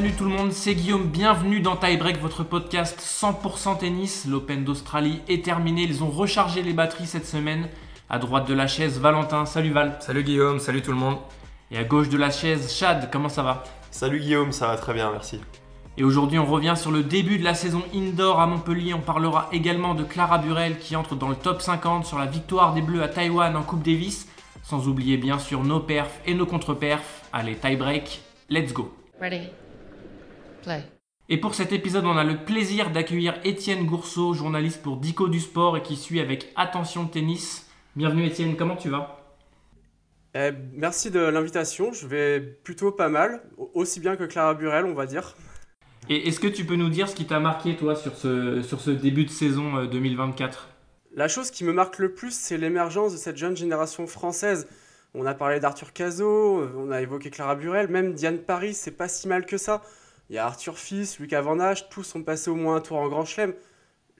salut tout le monde, c'est Guillaume, bienvenue dans Tiebreak, votre podcast 100% tennis. L'Open d'Australie est terminé, ils ont rechargé les batteries cette semaine. À droite de la chaise, Valentin, salut Val. Salut Guillaume, salut tout le monde. Et à gauche de la chaise, Chad, comment ça va? Salut Guillaume, ça va très bien, merci. Et aujourd'hui, on revient sur le début de la saison indoor à Montpellier. On parlera également de Clara Burel qui entre dans le top 50 sur la victoire des Bleus à Taïwan en Coupe Davis. Sans oublier bien sûr nos perfs et nos contre-perfs. Allez, tie-break, let's go. Ready. Play. Et pour cet épisode, on a le plaisir d'accueillir Étienne Gourceau, journaliste pour Dico du Sport et qui suit avec attention le tennis. Bienvenue Étienne, comment tu vas? Eh, merci de l'invitation, je vais plutôt pas mal, aussi bien que Clara Burel, on va dire. Et est-ce que tu peux nous dire ce qui t'a marqué toi sur ce, sur ce début de saison euh, 2024 La chose qui me marque le plus, c'est l'émergence de cette jeune génération française. On a parlé d'Arthur Cazot, on a évoqué Clara Burel, même Diane Paris, c'est pas si mal que ça. Il y a Arthur Fils, Lucas Van tous sont passés au moins un tour en Grand Chelem.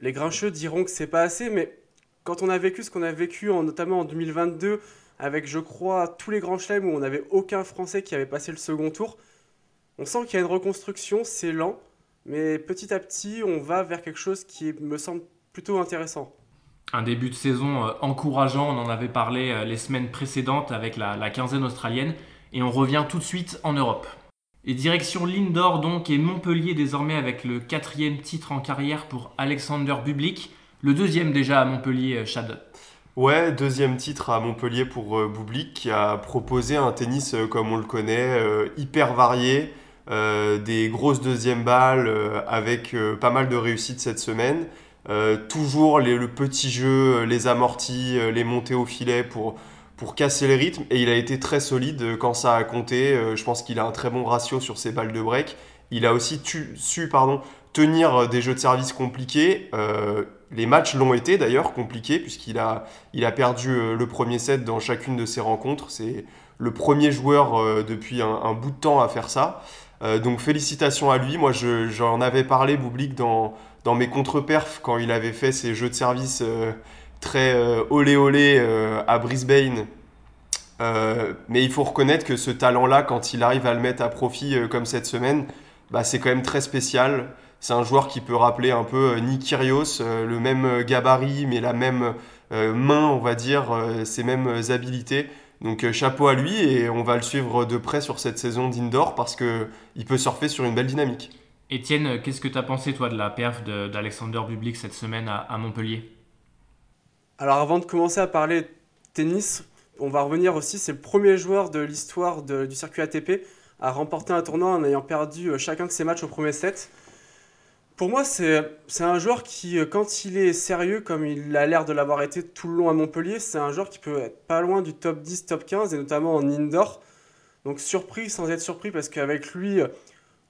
Les grincheux diront que c'est pas assez, mais quand on a vécu ce qu'on a vécu, en, notamment en 2022, avec, je crois, tous les Grands Chelems où on n'avait aucun Français qui avait passé le second tour, on sent qu'il y a une reconstruction, c'est lent, mais petit à petit, on va vers quelque chose qui me semble plutôt intéressant. Un début de saison euh, encourageant, on en avait parlé euh, les semaines précédentes avec la quinzaine australienne. Et on revient tout de suite en Europe. Et direction l'Indoor donc et Montpellier désormais avec le quatrième titre en carrière pour Alexander Bublik. Le deuxième déjà à Montpellier, euh, Chad. Ouais, deuxième titre à Montpellier pour euh, Bublik qui a proposé un tennis euh, comme on le connaît, euh, hyper varié, des grosses deuxièmes balles avec pas mal de réussite cette semaine. Toujours le petit jeu, les amortis, les montées au filet pour, pour casser les rythmes. Et il a été très solide euh, quand ça a compté. Euh, je pense qu'il a un très bon ratio sur ses balles de break. Il a aussi su tenir euh, des jeux de service compliqués. Les matchs l'ont été d'ailleurs compliqués puisqu'il a, perdu le premier set dans chacune de ses rencontres. C'est le premier joueur depuis un, bout de temps à faire ça. Donc félicitations à lui. Moi je- j'en avais parlé, Boublik, dans, dans mes contre-perfs quand il avait fait ses jeux de service très euh, olé olé euh, à Brisbane. Euh, mais il faut reconnaître que ce talent-là, quand il arrive à le mettre à profit comme cette semaine, bah, c'est quand même très spécial. C'est un joueur qui peut rappeler un peu Nick Kyrgios, le même gabarit, mais la même main, on va dire, ses mêmes habilités. Donc chapeau à lui et on va le suivre de près sur cette saison d'indoor parce que il peut surfer sur une belle dynamique. Étienne, qu'est-ce que tu as pensé toi de la perf de- d'Alexander Bublik cette semaine à Montpellier? Alors avant de commencer à parler tennis, on va revenir aussi, c'est le premier joueur de l'histoire du circuit ATP à remporter un tournoi en ayant perdu euh, chacun de ses matchs au premier set. Pour moi, c'est un joueur qui, euh, quand il est sérieux, comme il a l'air de l'avoir été tout le long à Montpellier, c'est un joueur qui peut être pas loin du top 10, top 15, et notamment en indoor. Donc surpris sans être surpris, parce qu'avec lui, euh,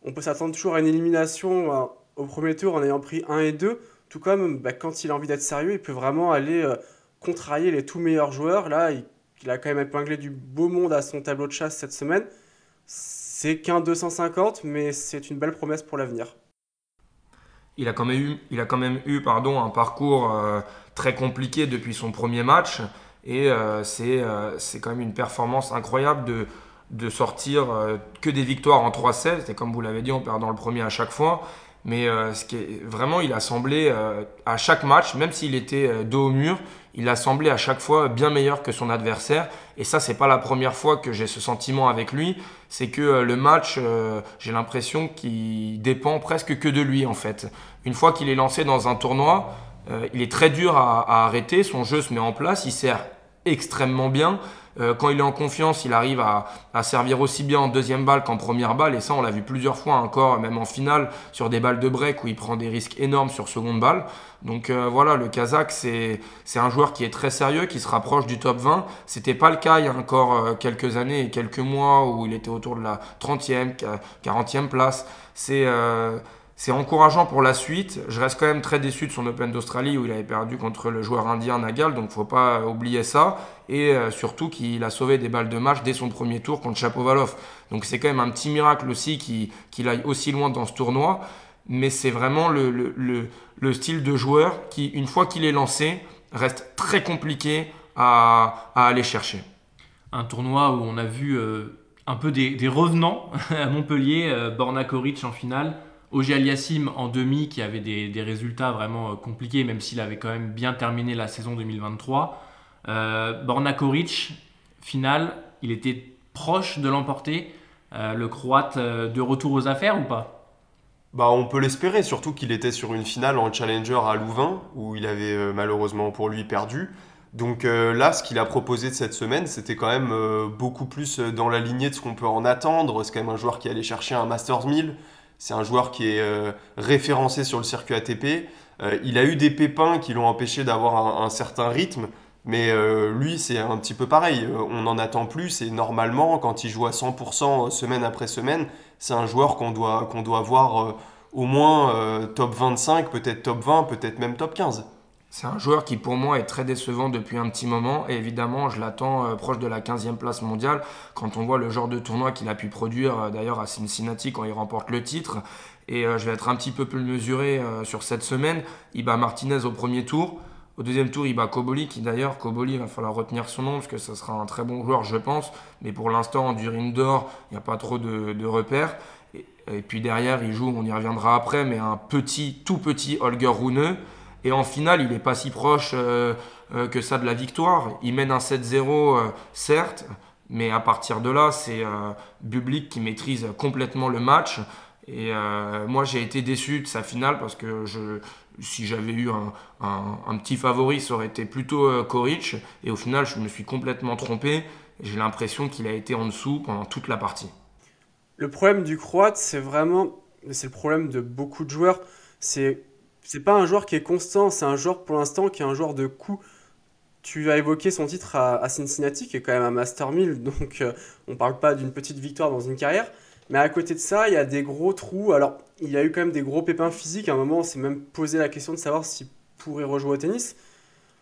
on peut s'attendre toujours à une élimination au premier tour en ayant pris 1 et 2. Tout comme bah, quand il a envie d'être sérieux, il peut vraiment aller euh, contrarier les tout meilleurs joueurs. Là, il, a quand même épinglé du beau monde à son tableau de chasse cette semaine. C'est qu'un 250, mais c'est une belle promesse pour l'avenir. Il a quand même eu, il a quand même eu pardon, un parcours euh, très compliqué depuis son premier match. Et euh, c'est euh, c'est quand même une performance incroyable de, de sortir que des victoires en 3-7. Et comme vous l'avez dit, en perdant le premier à chaque fois. Mais euh, ce qui est, vraiment, il a semblé euh, à chaque match, même s'il était euh, dos au mur, il a semblé à chaque fois bien meilleur que son adversaire. Et ça, c'est pas la première fois que j'ai ce sentiment avec lui. C'est que le match, j'ai l'impression qu'il dépend presque que de lui en fait. Une fois qu'il est lancé dans un tournoi, il est très dur à, à arrêter. Son jeu se met en place, il sert extrêmement bien. Euh, quand il est en confiance, il arrive à, à servir aussi bien en deuxième balle qu'en première balle. Et ça, on l'a vu plusieurs fois encore, même en finale, sur des balles de break où il prend des risques énormes sur seconde balle. Donc euh, voilà, le Kazakh, c'est un joueur qui est très sérieux, qui se rapproche du top 20. C'était pas le cas il y a encore euh, quelques années et quelques mois où il était autour de la 30e, 40e place. C'est euh, c'est encourageant pour la suite. Je reste quand même très déçu de son Open d'Australie où il avait perdu contre le joueur indien Nagal, donc faut pas oublier ça. Et euh, surtout qu'il a sauvé des balles de match dès son premier tour contre Chapovalov. Donc c'est quand même un petit miracle aussi qu'il aille aussi loin dans ce tournoi. Mais c'est vraiment le, le, le, le style de joueur qui, une fois qu'il est lancé, reste très compliqué à, aller chercher. Un tournoi où on a vu euh, un peu des, des revenants à Montpellier, euh, Borna Koric en finale, Oji Aliassim en demi qui avait des, résultats vraiment euh, compliqués même s'il avait quand même bien terminé la saison 2023. Euh, Borna Koric, finale, il était proche de l'emporter. Euh, le Croate euh, de retour aux affaires ou pas? Bah, on peut l'espérer, surtout qu'il était sur une finale en Challenger à Louvain, où il avait malheureusement pour lui perdu. Donc là, ce qu'il a proposé de cette semaine, c'était quand même beaucoup plus dans la lignée de ce qu'on peut en attendre. C'est quand même un joueur qui allait chercher un Masters 1000. C'est un joueur qui est euh, référencé sur le circuit ATP. Euh, il a eu des pépins qui l'ont empêché d'avoir un, certain rythme. Mais euh, lui, c'est un petit peu pareil. On en attend plus et normalement, quand il joue à 100% semaine après semaine, c'est un joueur qu'on doit, qu'on doit voir au moins top 25, peut-être top 20, peut-être même top 15. C'est un joueur qui pour moi est très décevant depuis un petit moment et évidemment je l'attends euh, proche de la 15e place mondiale quand on voit le genre de tournoi qu'il a pu produire euh, d'ailleurs à Cincinnati quand il remporte le titre et euh, je vais être un petit peu plus mesuré sur cette semaine. Il bat Martinez au premier tour. Au deuxième tour, il bat Koboli, qui d'ailleurs, Koboli, il va falloir retenir son nom, parce que ce sera un très bon joueur, je pense. Mais pour l'instant, du ring d'or, il n'y a pas trop de, de repères. Et, et puis derrière, il joue, on y reviendra après, mais un petit, tout petit Holger Rune. Et en finale, il n'est pas si proche euh, euh, que ça de la victoire. Il mène un 7-0, euh, certes, mais à partir de là, c'est Bublik qui maîtrise complètement le match. Et moi, j'ai été déçu de sa finale parce que si j'avais eu un, petit favori, ça aurait été plutôt Koric. Et au final, je me suis complètement trompé. J'ai l'impression qu'il a été en dessous pendant toute la partie. Le problème du Croate, c'est vraiment, c'est le problème de beaucoup de joueurs. C'est, c'est pas un joueur qui est constant, c'est un joueur pour l'instant qui est un joueur de coup. Tu as évoqué son titre à, Cincinnati, qui est quand même un Master 1000, donc euh, on parle pas d'une petite victoire dans une carrière. Mais à côté de ça, il y a des gros trous. Alors, il a eu quand même des gros pépins physiques. À un moment, on s'est même posé la question de savoir s'il pourrait rejouer au tennis.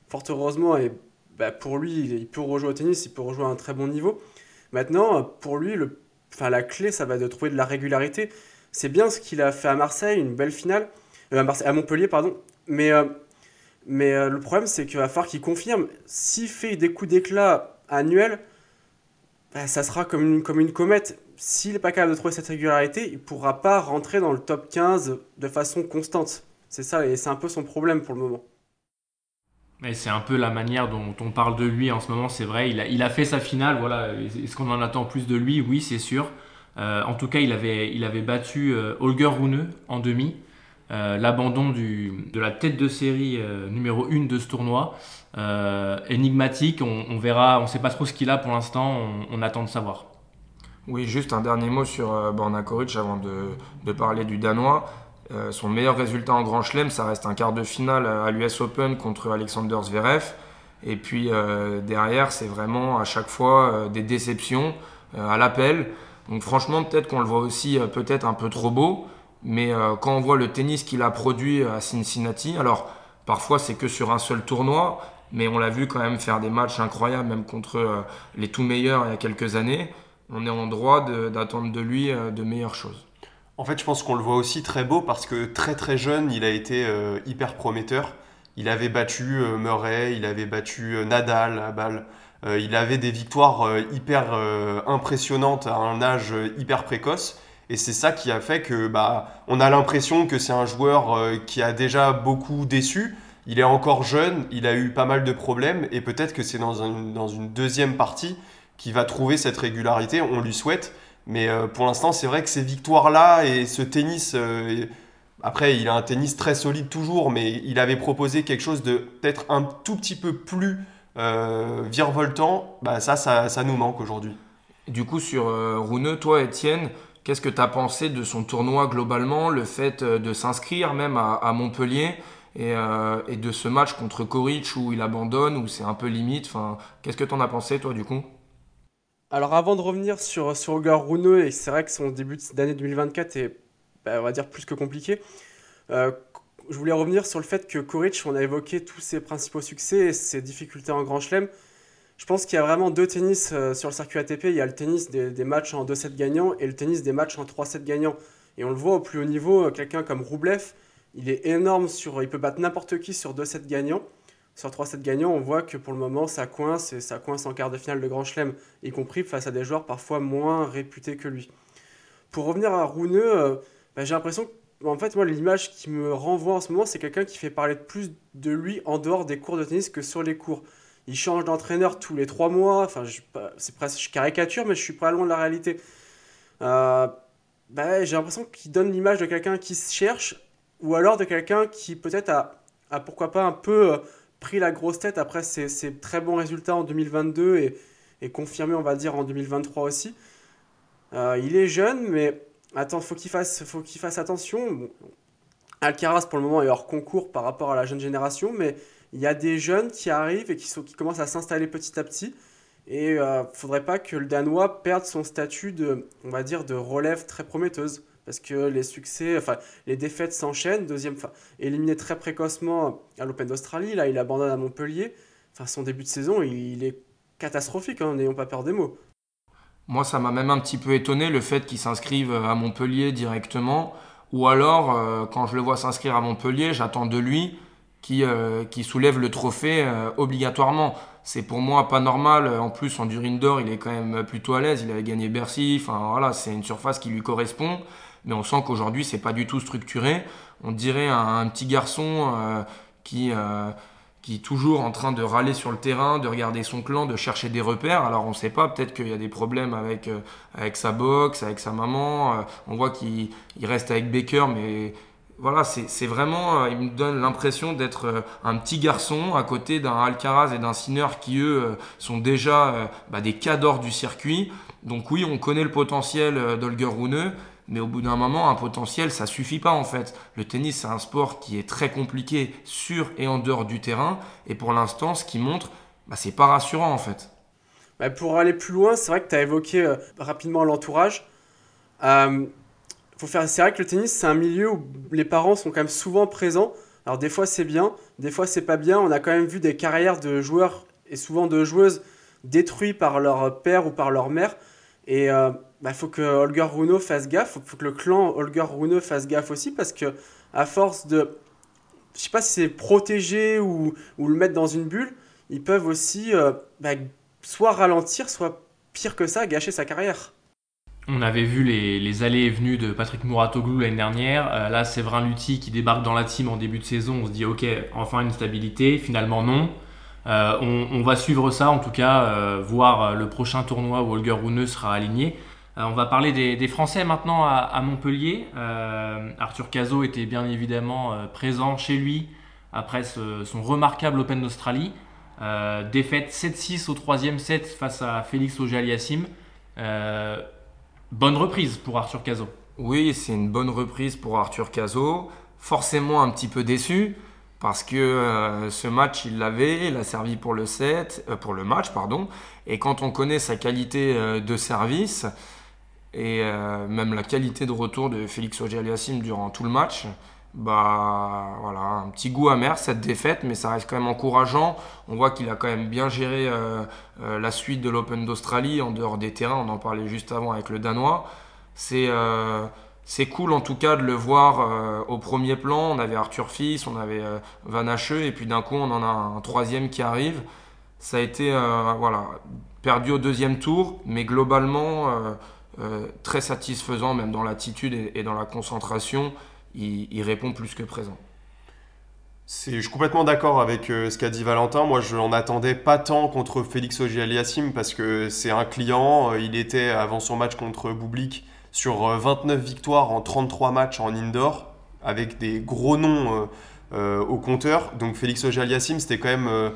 Fort heureusement, et bah, pour lui, il peut rejouer au tennis, il peut rejouer à un très bon niveau. Maintenant, pour lui, le la clé, ça va de trouver de la régularité. C'est bien ce qu'il a fait à Marseille, une belle finale, à, Marseille- à Montpellier, pardon. Mais, euh, mais euh, le problème, c'est qu'il va falloir qu'il confirme. S'il fait des coups d'éclat annuels, bah, ça sera comme une, comme une comète. S'il n'est pas capable de trouver cette régularité, il ne pourra pas rentrer dans le top 15 de façon constante. C'est ça, et c'est un peu son problème pour le moment. Et c'est un peu la manière dont on parle de lui en ce moment, c'est vrai. Il a, il a fait sa finale, voilà. Est-ce qu'on en attend plus de lui? Oui, c'est sûr. Euh, en tout cas, il avait, il avait battu Holger Rune en demi. Euh, L'abandon de la tête de série euh, numéro 1 de ce tournoi. Euh, énigmatique, on, verra, on ne sait pas trop ce qu'il a pour l'instant, on, attend de savoir. Oui, juste un dernier mot sur Borna Koric avant de, parler du Danois. Son meilleur résultat en Grand Chelem, ça reste un quart de finale à l'US Open contre Alexander Zverev. Et puis derrière, c'est vraiment à chaque fois des déceptions à l'appel. Donc franchement, peut-être qu'on le voit aussi peut-être un peu trop beau. Mais euh, quand on voit le tennis qu'il a produit à Cincinnati, alors parfois c'est que sur un seul tournoi, mais on l'a vu quand même faire des matchs incroyables, même contre euh, les tout meilleurs il y a quelques années on est en droit d'attendre de lui euh, de meilleures choses. En fait, je pense qu'on le voit aussi très beau parce que très très jeune, il a été euh, hyper prometteur. Il avait battu euh, Murray, il avait battu euh, Nadal à Bâle. Euh, il avait des victoires euh, hyper euh, impressionnantes à un âge euh, hyper précoce. Et c'est ça qui a fait que bah, on a l'impression que c'est un joueur euh, qui a déjà beaucoup déçu. Il est encore jeune, il a eu pas mal de problèmes et peut-être que c'est dans, un- dans une deuxième partie qu'il va trouver cette régularité. On lui souhaite. Mais euh, pour l'instant, c'est vrai que ces victoires-là et ce tennis, euh, après, il a un tennis très solide toujours, mais il avait proposé quelque chose de peut-être un tout petit peu plus euh, virevoltant. Bah, ça, ça, nous manque aujourd'hui. Du coup, sur euh, toi, Étienne, qu'est-ce que tu as pensé de son tournoi globalement, le fait euh, de s'inscrire même à, Montpellier et, euh, et de ce match contre Koric où il abandonne, où c'est un peu limite enfin, Qu'est-ce que tu en as pensé, toi, du coup? Alors avant de revenir sur, sur Holger Rune, et c'est vrai que son début d'année 2024 est, bah, on va dire, plus que compliqué, euh, je voulais revenir sur le fait que Koric, on a évoqué tous ses principaux succès et ses difficultés en Grand Chelem. Je pense qu'il y a vraiment deux tennis euh, sur le circuit ATP. Il y a le tennis des, matchs en 2-7 gagnants et le tennis des matchs en 3-7 gagnants. Et on le voit au plus haut niveau, euh, quelqu'un comme Roublev, il est énorme sur, il peut battre n'importe qui sur 2-7 gagnants. sur 3 sets gagnants, on voit que pour le moment, ça coince et ça coince en quart de finale de Grand Chelem, y compris face à des joueurs parfois moins réputés que lui. Pour revenir à Rouneux, euh, bah, j'ai l'impression que, en fait, moi, l'image qui me renvoie en ce moment, c'est quelqu'un qui fait parler plus de lui en dehors des cours de tennis que sur les cours. Il change d'entraîneur tous les 3 mois, enfin, c'est presque caricature, mais je suis pas loin de la réalité. Euh, bah, j'ai l'impression qu'il donne l'image de quelqu'un qui se cherche, ou alors de quelqu'un qui peut-être a, a, pourquoi pas un peu euh, pris la grosse tête après ses, très bons résultats en 2022 et, et, confirmé, on va dire, en 2023 aussi. Euh, il est jeune, mais attends, faut qu'il fasse, faut qu'il fasse attention. Alcaraz, pour le moment, est hors concours par rapport à la jeune génération, mais il y a des jeunes qui arrivent et qui, sont, qui commencent à s'installer petit à petit. Et il euh, ne faudrait pas que le Danois perde son statut de, on va dire, de relève très prometteuse parce que les succès, enfin les défaites s'enchaînent. Deuxième, enfin, éliminé très précocement à l'Open d'Australie, là il abandonne à Montpellier. Enfin, son début de saison, il, est catastrophique, hein, n'ayons pas peur des mots. Moi, ça m'a même un petit peu étonné le fait qu'il s'inscrive à Montpellier directement, ou alors euh, quand je le vois s'inscrire à Montpellier, j'attends de lui qui, euh, qui soulève le trophée euh, obligatoirement. C'est pour moi pas normal. En plus, en Durine d'Or, il est quand même plutôt à l'aise. Il avait gagné Bercy. Enfin, voilà, c'est une surface qui lui correspond mais on sent qu'aujourd'hui c'est pas du tout structuré. On dirait un, petit garçon euh, qui, qui est toujours en train de râler sur le terrain, de regarder son clan, de chercher des repères. Alors on ne sait pas, peut-être qu'il y a des problèmes avec, avec sa boxe, avec sa maman. on voit qu'il reste avec Baker, mais voilà, c'est vraiment, il me donne l'impression d'être un petit garçon à côté d'un Alcaraz et d'un Sinner qui, eux, sont déjà bah, des cadors du circuit. Donc oui, on connaît le potentiel d'Olger Rune, mais au bout d'un moment, un potentiel, ça suffit pas en fait. Le tennis, c'est un sport qui est très compliqué sur et en dehors du terrain, et pour l'instant, ce qui montre, bah, c'est pas rassurant en fait. Bah, pour aller plus loin, c'est vrai que tu as évoqué euh, rapidement l'entourage. Euh, c'est vrai que le tennis, c'est un milieu où les parents sont quand même souvent présents. Alors des fois c'est bien, des fois c'est pas bien. On a quand même vu des carrières de joueurs et souvent de joueuses détruites par leur père ou par leur mère. Et euh, il bah, faut que Holger Rune fasse gaffe, il faut que le clan Holger Rune fasse gaffe aussi parce que à force de, je sais pas si c'est protéger ou, ou, le mettre dans une bulle, ils peuvent aussi euh, bah, soit ralentir, soit pire que ça, gâcher sa carrière. On avait vu les, allées et venues de Patrick Mouratoglou l'année dernière. Euh, là, c'est Vrin Lutti qui débarque dans la team en début de saison. On se dit, ok, enfin une stabilité. Finalement, non. Euh, on, va suivre ça, en tout cas, voir le prochain tournoi où Holger Rune sera aligné. Euh, on va parler des, Français maintenant à, Montpellier. Euh, Arthur Cazot était bien évidemment euh, présent chez lui après son remarquable Open d'Australie. défaite 7-6 au troisième set face à Félix Auger-Aliassime. Bonne reprise pour Arthur Cazot. Oui, c'est une bonne reprise pour Arthur Cazot. Forcément un petit peu déçu parce que ce match il l'avait, il a servi pour le set, pour le match pardon. Et quand on connaît sa qualité de service, et euh, même la qualité de retour de Félix Auger-Aliassime durant tout le match, bah voilà, un petit goût amer cette défaite, mais ça reste quand même encourageant. On voit qu'il a quand même bien géré euh, euh, la suite de l'Open d'Australie en dehors des terrains. On en parlait juste avant avec le Danois. C'est c'est cool en tout cas de le voir au premier plan. On avait Arthur Fils, on avait Van Hacheux, et puis d'un coup on en a un troisième qui arrive. Ça a été voilà perdu au deuxième tour, mais globalement euh, très satisfaisant, même dans l'attitude et, dans la concentration. Il, répond plus que présent. Je suis complètement d'accord avec euh, ce qu'a dit Valentin. Moi, je n'en attendais pas tant contre Félix Auger-Aliassime parce que c'est un client. Euh, il était, avant son match contre Bublik, sur 29 victoires en 33 matchs en indoor, avec des gros noms au compteur. Donc Félix Auger-Aliassime, c'était quand même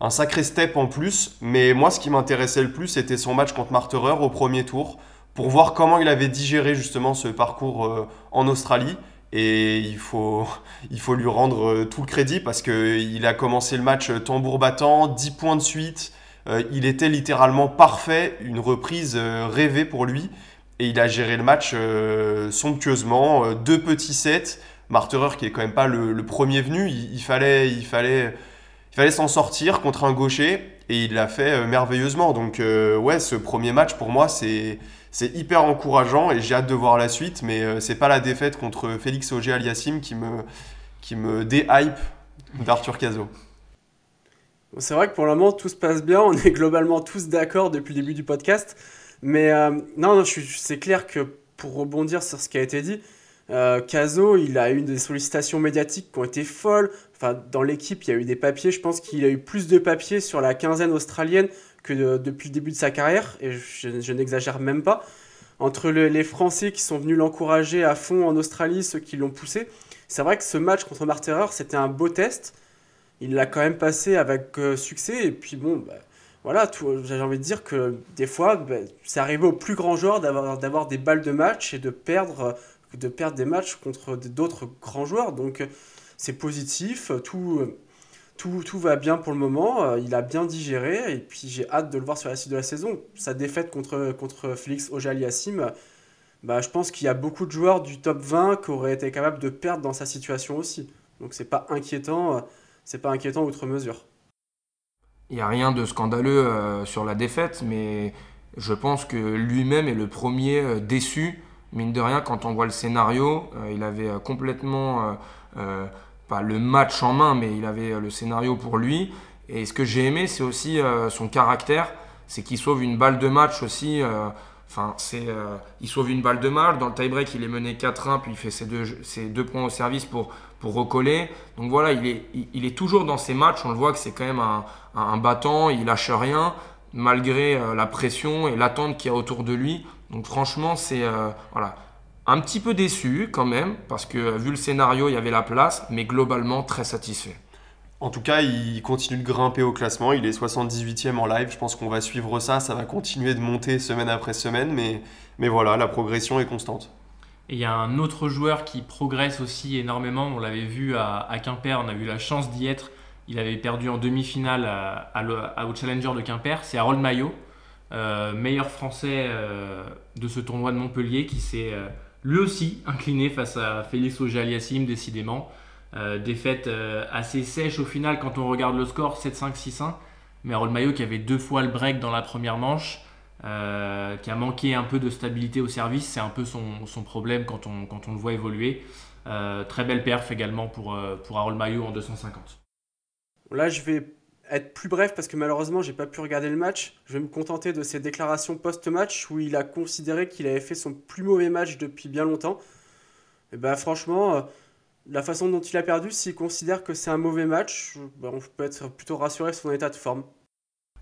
un sacré step en plus. Mais moi, ce qui m'intéressait le plus, c'était son match contre Marterer au premier tour pour voir comment il avait digéré justement ce parcours euh, en Australie. Et il faut, il faut lui rendre euh, tout le crédit parce qu'il a commencé le match tambour battant, 10 points de suite. Euh, il était littéralement parfait, une reprise rêvée pour lui. Et il a géré le match somptueusement. deux petits sets. Marterer qui est quand même pas le, premier venu. Il, fallait, il fallait, il fallait s'en sortir contre un gaucher. Et il l'a fait merveilleusement. Donc ouais, ce premier match pour moi c'est c'est hyper encourageant et j'ai hâte de voir la suite. Mais euh, c'est pas la défaite contre Félix Auger Aliassim qui me, qui me dé-hype d'Arthur Cazot. C'est vrai que pour le moment, tout se passe bien. On est globalement tous d'accord depuis le début du podcast. Mais euh, non, non c'est clair que pour rebondir sur ce qui a été dit, euh, Caso, il a eu des sollicitations médiatiques qui ont été folles. Enfin, dans l'équipe, il y a eu des papiers. Je pense qu'il a eu plus de papiers sur la quinzaine australienne que depuis le début de sa carrière. Et je, n'exagère même pas. Entre les Français qui sont venus l'encourager à fond en Australie, ceux qui l'ont poussé. C'est vrai que ce match contre Marterer, c'était un beau test. Il l'a quand même passé avec euh, succès. Et puis bon, bah, voilà, j'ai envie de dire que des fois, bah, c'est arrivé aux plus grands joueurs d'avoir des balles de match et de perdre, de perdre des matchs contre d'autres grands joueurs. Donc c'est positif, tout, tout, tout, va bien pour le moment. Il a bien digéré et puis j'ai hâte de le voir sur la suite de la saison. Sa défaite contre, contre Félix Ojaliassim, bah, je pense qu'il y a beaucoup de joueurs du top 20 qui auraient été capables de perdre dans sa situation aussi. Donc c'est pas inquiétant, c'est pas inquiétant outre mesure. Il n'y a rien de scandaleux euh, sur la défaite, mais je pense que lui-même est le premier euh, déçu. Mine de rien, quand on voit le scénario, euh, il avait complètement, le match en main, mais il avait le scénario pour lui. Et ce que j'ai aimé, c'est aussi son caractère. C'est qu'il sauve une balle de match aussi. Enfin, c'est, il sauve une balle de match. Dans le tie-break, il est mené 4-1, puis il fait ses deux, points au service pour, recoller. Donc voilà, il est, toujours dans ses matchs. On le voit que c'est quand même un, battant, il lâche rien malgré euh, la pression et l'attente qu'il y a autour de lui. Donc franchement, c'est euh, voilà, un petit peu déçu quand même parce que vu le scénario, il y avait la place, mais globalement très satisfait. En tout cas, il continue de grimper au classement. Il est 78e en live. Je pense qu'on va suivre ça. Ça va continuer de monter semaine après semaine. Mais, mais voilà, la progression est constante. Et il y a un autre joueur qui progresse aussi énormément. On l'avait vu à, Quimper, on a eu la chance d'y être. Il avait perdu en demi-finale à, au Challenger de Quimper. C'est Harold Maillot, euh, meilleur français euh, de ce tournoi de Montpellier, qui s'est euh, lui aussi incliné face à Félix Auger-Aliassime, décidément. défaite assez sèche au final quand on regarde le score 7-5, 6-1. Mais Harold qui avait deux fois le break dans la première manche. Euh, qui a manqué un peu de stabilité au service. C'est un peu son, son, problème quand on, quand on le voit évoluer. Euh, très belle perf également pour, euh, pour Harold en 250. Là, être plus bref parce que malheureusement, j'ai pas pu regarder le match. Je vais me contenter de ses déclarations post-match où il a considéré qu'il avait fait son plus mauvais match depuis bien longtemps. Et ben, franchement, la façon dont il a perdu, s'il considère que c'est un mauvais match, ben, on peut être plutôt rassuré sur son état de forme.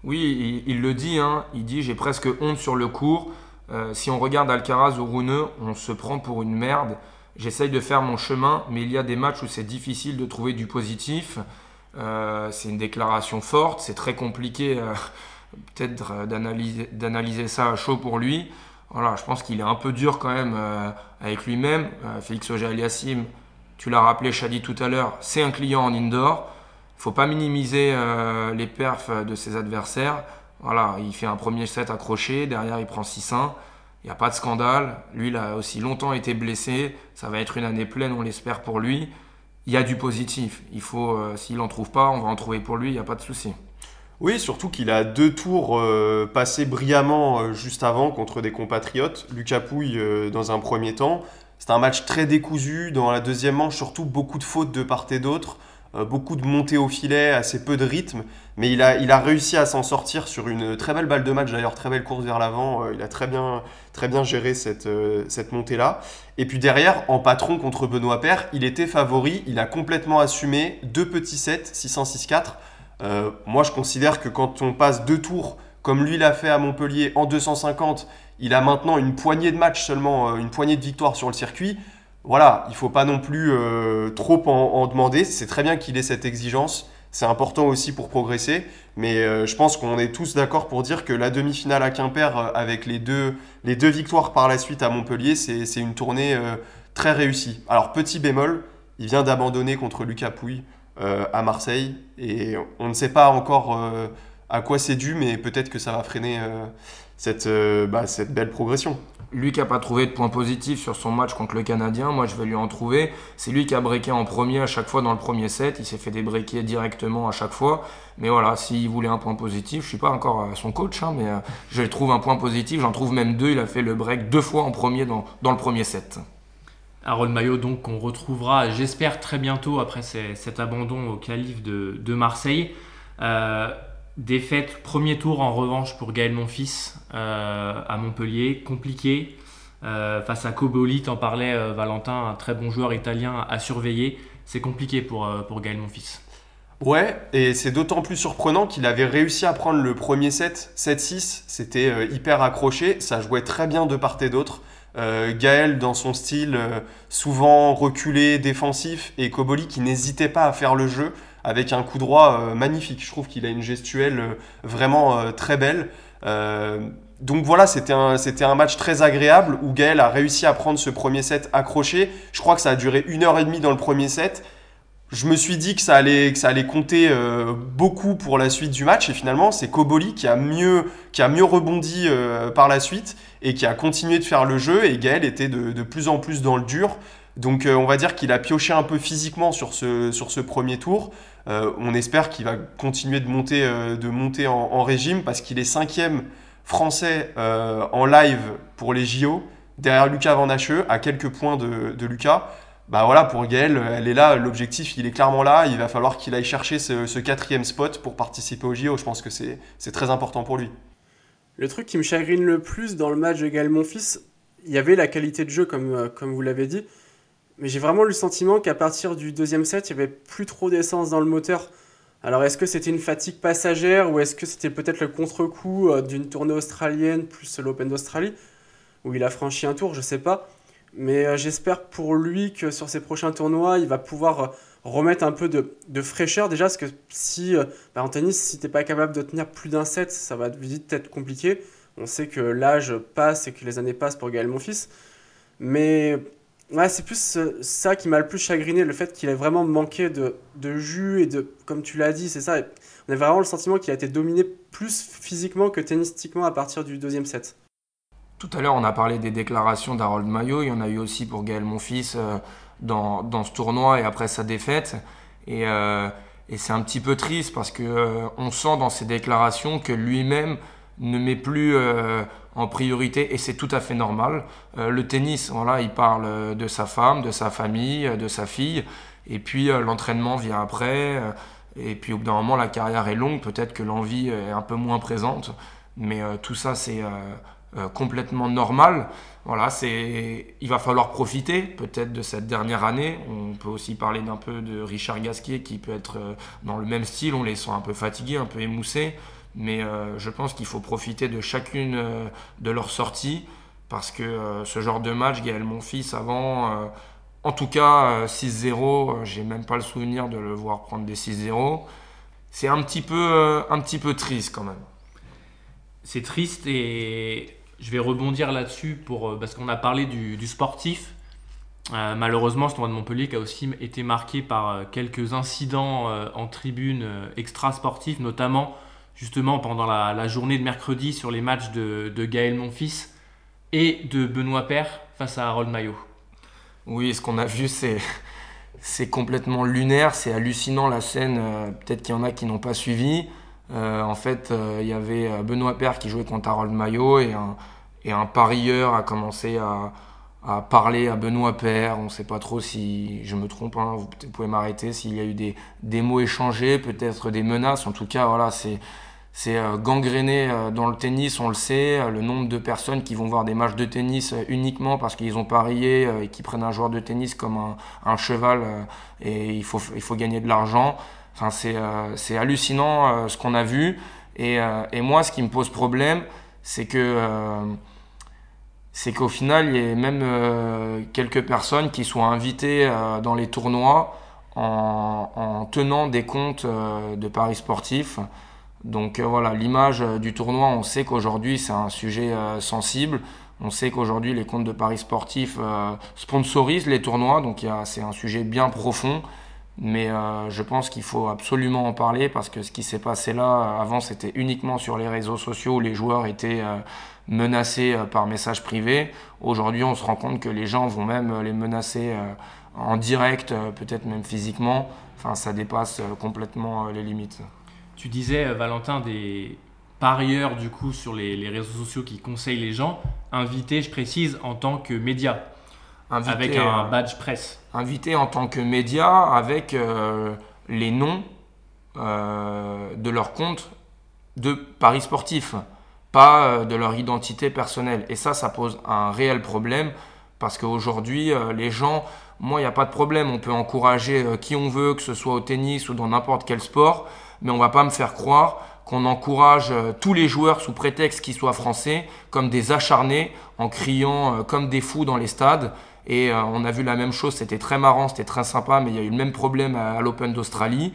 Oui, il, le dit, hein. il dit j'ai presque honte sur le cours. Euh, si on regarde Alcaraz ou Runeux, on se prend pour une merde. J'essaye de faire mon chemin, mais il y a des matchs où c'est difficile de trouver du positif. Euh, c'est une déclaration forte, c'est très compliqué euh, peut-être d'analyser ça à chaud pour lui. Voilà, je pense qu'il est un peu dur quand même avec lui-même. Félix Auger-Aliassime, tu l'as rappelé Chadi tout à l'heure, c'est un client en indoor faut pas minimiser euh, les perfs de ses adversaires. Voilà, il fait un premier set accroché, derrière il prend 6-1. Il n'y a pas de scandale. Lui, il a aussi longtemps été blessé. Ça va être une année pleine, on l'espère pour lui. Il y a du positif. Il faut, euh, s'il n'en trouve pas, on va en trouver pour lui. Il n'y a pas de souci. Oui, surtout qu'il a deux tours euh, passés brillamment juste avant contre des compatriotes. Lucas Pouille dans un premier temps. C'est un match très décousu. Dans la deuxième manche, surtout beaucoup de fautes de part et d'autre. Euh, beaucoup de montées au filet, assez peu de rythme, mais il a, il a réussi à s'en sortir sur une très belle balle de match, d'ailleurs très belle course vers l'avant, euh, il a très bien, très bien géré cette, euh, cette montée-là. Et puis derrière, en patron contre Benoît Père, il était favori, il a complètement assumé deux petits sets, 600-6-4. moi je considère que quand on passe deux tours, comme lui l'a fait à Montpellier en 250, il a maintenant une poignée de matchs seulement, une poignée de victoires sur le circuit voilà, il ne faut pas non plus euh, trop en, demander. C'est très bien qu'il ait cette exigence. C'est important aussi pour progresser. Mais euh, je pense qu'on est tous d'accord pour dire que la demi-finale à Quimper, euh, avec les deux, les deux victoires par la suite à Montpellier, c'est une tournée très réussie. Alors, petit bémol, il vient d'abandonner contre Lucas Pouille à Marseille. Et on ne sait pas encore à quoi c'est dû, mais peut-être que ça va freiner cette, bah, cette belle progression. Lui qui n'a pas trouvé de points positifs sur son match contre le Canadien, moi je vais lui en trouver. C'est lui qui a breaké en premier à chaque fois dans le premier set. Il s'est fait des breakés directement à chaque fois. Mais voilà, s'il voulait un point positif, je suis pas encore son coach, hein, mais euh, je trouve un point positif. J'en trouve même deux. Il a fait le break deux fois en premier dans, le premier set. Harold Maillot, donc, qu'on retrouvera, j'espère, très bientôt après cet abandon au calife de, de Marseille. Défaite, premier tour en revanche pour Gaël Monfils à Montpellier, compliqué. face à Coboli, t'en parlais Valentin, un très bon joueur italien à surveiller. C'est compliqué pour, pour Gaël Monfils. Ouais, et c'est d'autant plus surprenant qu'il avait réussi à prendre le premier set, 7-6, c'était euh, hyper accroché, ça jouait très bien de part et d'autre. Euh, Gaël dans son style euh, souvent reculé, défensif, et Koboli qui n'hésitait pas à faire le jeu avec un coup droit magnifique. Je trouve qu'il a une gestuelle vraiment très belle. donc voilà, c'était un, un match très agréable où Gaël a réussi à prendre ce premier set accroché. Je crois que ça a duré une heure et demie dans le premier set je me suis dit que ça allait, que ça allait compter euh, beaucoup pour la suite du match. Et finalement, c'est Koboli qui a mieux, qui a mieux rebondi euh, par la suite et qui a continué de faire le jeu. Et Gaël était de, plus en plus dans le dur. Donc euh, on va dire qu'il a pioché un peu physiquement sur ce, sur ce premier tour. On espère qu'il va continuer de monter, de monter en, régime parce qu'il est cinquième français en live pour les JO, derrière Lucas Van Hacheux, à quelques points de, Lucas bah voilà, pour Gaël, elle est là, l'objectif, il est clairement là. Il va falloir qu'il aille chercher ce, quatrième spot pour participer au JO. Je pense que c'est très important pour lui. Le truc qui me chagrine le plus dans le match de Gaël Monfils, il y avait la qualité de jeu, comme, euh, comme vous l'avez dit. Mais j'ai vraiment le sentiment qu'à partir du deuxième set, il n'y avait plus trop d'essence dans le moteur. Alors est-ce que c'était une fatigue passagère ou est-ce que c'était peut-être le contre-coup euh, d'une tournée australienne plus l'Open d'Australie où il a franchi un tour, je sais pas. Mais euh, j'espère pour lui que sur ses prochains tournois, il va pouvoir euh, remettre un peu de, fraîcheur déjà, parce que si euh, bah, en tennis, si tu n'es pas capable de tenir plus d'un set, ça va vite être compliqué. On sait que l'âge passe et que les années passent pour Gaël Monfils. Mais ouais, c'est plus ça qui m'a le plus chagriné, le fait qu'il ait vraiment manqué de, de, jus et de, comme tu l'as dit, c'est ça. On a vraiment le sentiment qu'il a été dominé plus physiquement que tennistiquement à partir du deuxième set. Tout à l'heure, on a parlé des déclarations d'Harold Maillot. Il y en a eu aussi pour Gaël Monfils euh, dans, dans, ce tournoi et après sa défaite. Et, euh, et c'est un petit peu triste parce que euh, on sent dans ses déclarations que lui-même ne met plus en priorité et c'est tout à fait normal. le tennis, voilà, il parle de sa femme, de sa famille, de sa fille. Et puis l'entraînement vient après. et puis au bout d'un moment, la carrière est longue. Peut-être que l'envie est un peu moins présente. Mais tout ça, c'est euh, complètement normal. Voilà, c'est, il va falloir profiter peut-être de cette dernière année. On peut aussi parler d'un peu de Richard Gasquet qui peut être euh, dans le même style. On les sent un peu fatigués, un peu émoussés. Mais euh, je pense qu'il faut profiter de chacune de leurs sorties parce que ce genre de match, Gaël Monfils avant, en tout cas 6-0, j'ai même pas le souvenir de le voir prendre des 6-0. C'est un petit peu, un petit peu triste quand même. C'est triste et je vais rebondir là-dessus pour, euh, parce qu'on a parlé du, sportif. Euh, malheureusement, ce tournoi de Montpellier qui a aussi été marqué par euh, quelques incidents en tribune extra-sportifs, notamment justement pendant la, journée de mercredi sur les matchs de, Gaël Monfils et de Benoît Père face à Harold Maillot. Oui, ce qu'on a vu, c'est complètement lunaire, c'est hallucinant la scène. Peut-être qu'il y en a qui n'ont pas suivi. Euh, en fait, euh, il y avait euh, Benoît Père qui jouait contre Harold Maillot et un, et un parieur a commencé à, à parler à Benoît Père. On ne sait pas trop si je me trompe, hein, vous pouvez m'arrêter, s'il y a eu des, des mots échangés, peut-être des menaces. En tout cas, voilà, c'est c'est gangréné dans le tennis, on le sait. Le nombre de personnes qui vont voir des matchs de tennis uniquement parce qu'ils ont parié et qui prennent un joueur de tennis comme un, un cheval et il faut, il faut gagner de l'argent. Enfin, c'est euh, hallucinant euh, ce qu'on a vu. Euh, et, moi, ce qui me pose problème, c'est que c'est qu'au final, il y a même quelques personnes qui sont invitées dans les tournois en, tenant des comptes de paris sportifs. Donc voilà, l'image du tournoi, on sait qu'aujourd'hui c'est un sujet sensible. On sait qu'aujourd'hui les comptes de paris sportifs sponsorisent les tournois, donc c'est un sujet bien profond. Mais euh, je pense qu'il faut absolument en parler parce que ce qui s'est passé là, avant, c'était uniquement sur les réseaux sociaux où les joueurs étaient euh, menacés euh, par message privé. Aujourd'hui, on se rend compte que les gens vont même les menacer en direct, peut-être même physiquement. Enfin, ça dépasse complètement les limites. Tu disais, Valentin, des parieurs du coup sur les, les réseaux sociaux qui conseillent les gens, invités, je précise, en tant que média avec un badge presse. Invité en tant que média avec euh, les noms euh, de leur compte de paris sportifs, pas euh, de leur identité personnelle. Et ça, ça pose un réel problème parce qu'aujourd'hui, euh, les gens, moi, il n'y a pas de problème, on peut encourager qui on veut, que ce soit au tennis ou dans n'importe quel sport, mais on va pas me faire croire qu'on encourage tous les joueurs sous prétexte qu'ils soient français comme des acharnés en criant comme des fous dans les stades. Et on a vu la même chose, c'était très marrant, c'était très sympa, mais il y a eu le même problème à l'Open d'Australie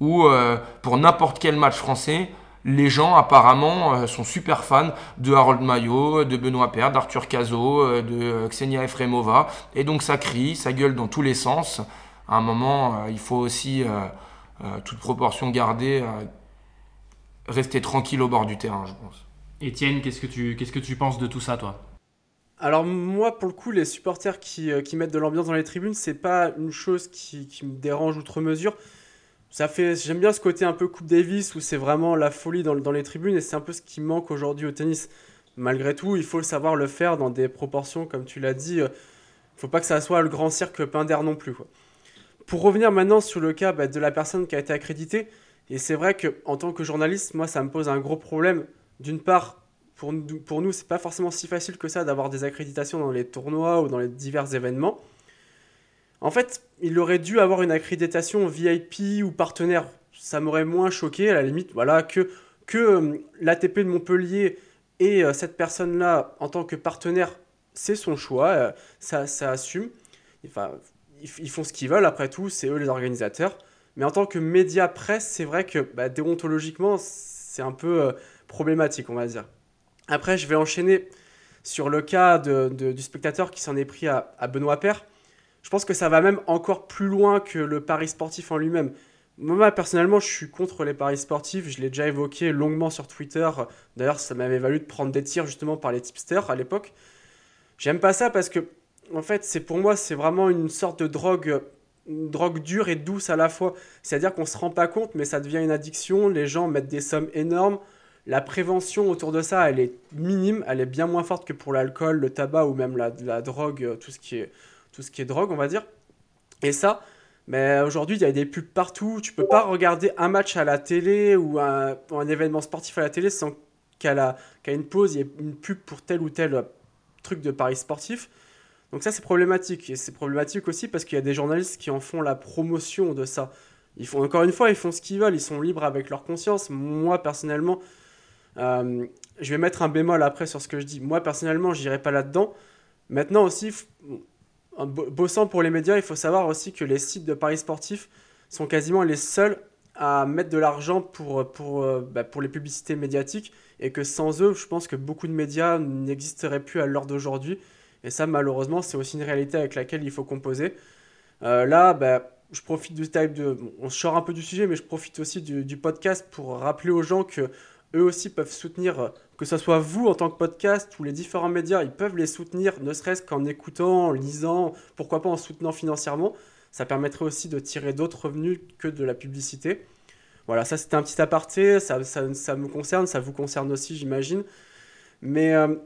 où euh, pour n'importe quel match français, les gens apparemment euh, sont super fans de Harold Maillot, de Benoît Paire, d'Arthur Cazot, euh, de Ksenia Efremova. Et donc ça crie, ça gueule dans tous les sens. À un moment, il faut aussi, toute proportion gardée, rester tranquille au bord du terrain, je pense. Étienne, qu'est-ce que tu, qu'est-ce que tu penses de tout ça, toi? Alors moi, pour le coup, les supporters qui, qui mettent de l'ambiance dans les tribunes, c'est pas une chose qui, qui me dérange outre mesure. Ça fait j'aime bien ce côté un peu coupe Davis où c'est vraiment la folie dans, dans les tribunes et c'est un peu ce qui manque aujourd'hui au tennis. Malgré tout il faut savoir le faire dans des proportions comme tu l'as dit euh, faut pas que ça soit le grand cirque Pinder non plus pour revenir maintenant sur le cas bah, de la personne qui a été accréditée et c'est vrai que en tant que journaliste moi ça me pose un gros problème d'une part pour, pour nous c'est pas forcément si facile que ça d'avoir des accréditations dans les tournois ou dans les divers événements en fait, il aurait dû avoir une accréditation VIP ou partenaire. Ça m'aurait moins choqué, à la limite, voilà, que, que euh, l'ATP de Montpellier et euh, cette personne-là, en tant que partenaire, c'est son choix, euh, ça, ça, assume. Enfin, ils, font ce qu'ils veulent, après tout, c'est eux les organisateurs. Mais en tant que média presse, c'est vrai que bah, déontologiquement, c'est un peu problématique, on va dire. Après, je vais enchaîner sur le cas de, du spectateur qui s'en est pris à, à Benoît Père. Je pense que ça va même encore plus loin que le pari sportif en lui-même. Moi, personnellement, je suis contre les paris sportifs. Je l'ai déjà évoqué longuement sur Twitter. D'ailleurs, ça m'avait valu de prendre des tirs justement par les tipsters à l'époque. J'aime pas ça parce que, en fait, c'est pour moi, c'est vraiment une sorte de drogue, une drogue dure et douce à la fois. C'est-à-dire qu'on se rend pas compte, mais ça devient une addiction. Les gens mettent des sommes énormes. La prévention autour de ça, elle est minime. Elle est bien moins forte que pour l'alcool, le tabac ou même la, drogue, tout ce qui est tout ce qui est drogue, on va dire. Et ça, mais aujourd'hui, il y a des pubs partout. Tu peux pas regarder un match à la télé ou un, événement sportif à la télé sans qu'à une pause, il y ait une pub pour tel ou tel truc de paris sportif. Donc ça, c'est problématique. Et c'est problématique aussi parce qu'il y a des journalistes qui en font la promotion de ça. Ils font, encore une fois, ils font ce qu'ils veulent. Ils sont libres avec leur conscience. Moi, personnellement, euh, je vais mettre un bémol après sur ce que je dis. Moi, personnellement, j'irai pas là-dedans. Maintenant aussi, en bossant pour les médias, il faut savoir aussi que les sites de paris sportifs sont quasiment les seuls à mettre de l'argent pour, pour, euh, bah, pour les publicités médiatiques et que sans eux, je pense que beaucoup de médias n'existeraient plus à l'heure d'aujourd'hui. Et ça, malheureusement, c'est aussi une réalité avec laquelle il faut composer. Euh, là, bah, je profite du type de. On sort un peu du sujet, mais je profite aussi du, podcast pour rappeler aux gens que eux aussi peuvent soutenir que ce soit vous en tant que podcast ou les différents médias, ils peuvent les soutenir, ne serait-ce qu'en écoutant, en lisant, pourquoi pas en soutenant financièrement. Ça permettrait aussi de tirer d'autres revenus que de la publicité. Voilà, ça c'était un petit aparté, ça, ça, me concerne, ça vous concerne aussi j'imagine. Mais euh,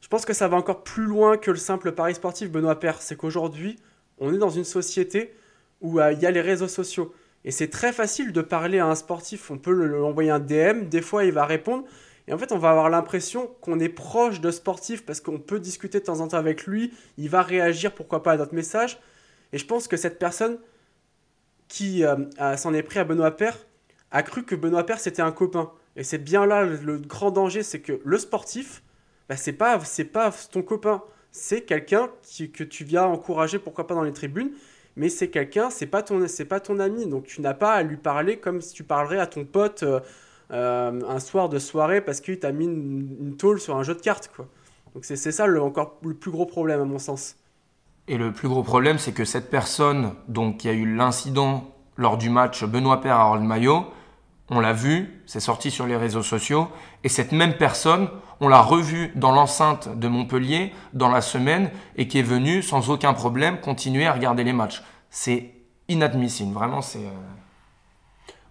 je pense que ça va encore plus loin que le simple pari sportif Benoît Père. C'est qu'aujourd'hui, on est dans une société où euh, il y a les réseaux sociaux. Et c'est très facile de parler à un sportif, on peut lui envoyer un DM, des fois il va répondre, et en fait, on va avoir l'impression qu'on est proche de sportif parce qu'on peut discuter de temps en temps avec lui, il va réagir, pourquoi pas, à notre message. Et je pense que cette personne qui euh, s'en est pris à Benoît Père a cru que Benoît Père c'était un copain. Et c'est bien là le, grand danger, c'est que le sportif, bah, c'est pas, pas ton copain, c'est quelqu'un que tu viens encourager, pourquoi pas dans les tribunes, mais c'est quelqu'un, c'est pas ton, c'est pas ton ami, donc tu n'as pas à lui parler comme si tu parlerais à ton pote. Euh, euh, un soir de soirée parce qu'il t'a mis une, tôle sur un jeu de cartes. Quoi. Donc c'est ça le, encore le plus gros problème à mon sens. Et le plus gros problème, c'est que cette personne donc, qui a eu l'incident lors du match Benoît Père à Harold Maillot, on l'a vu, c'est sorti sur les réseaux sociaux, et cette même personne, on l'a revue dans l'enceinte de Montpellier dans la semaine et qui est venue sans aucun problème continuer à regarder les matchs. C'est inadmissible, vraiment, c'est. Euh,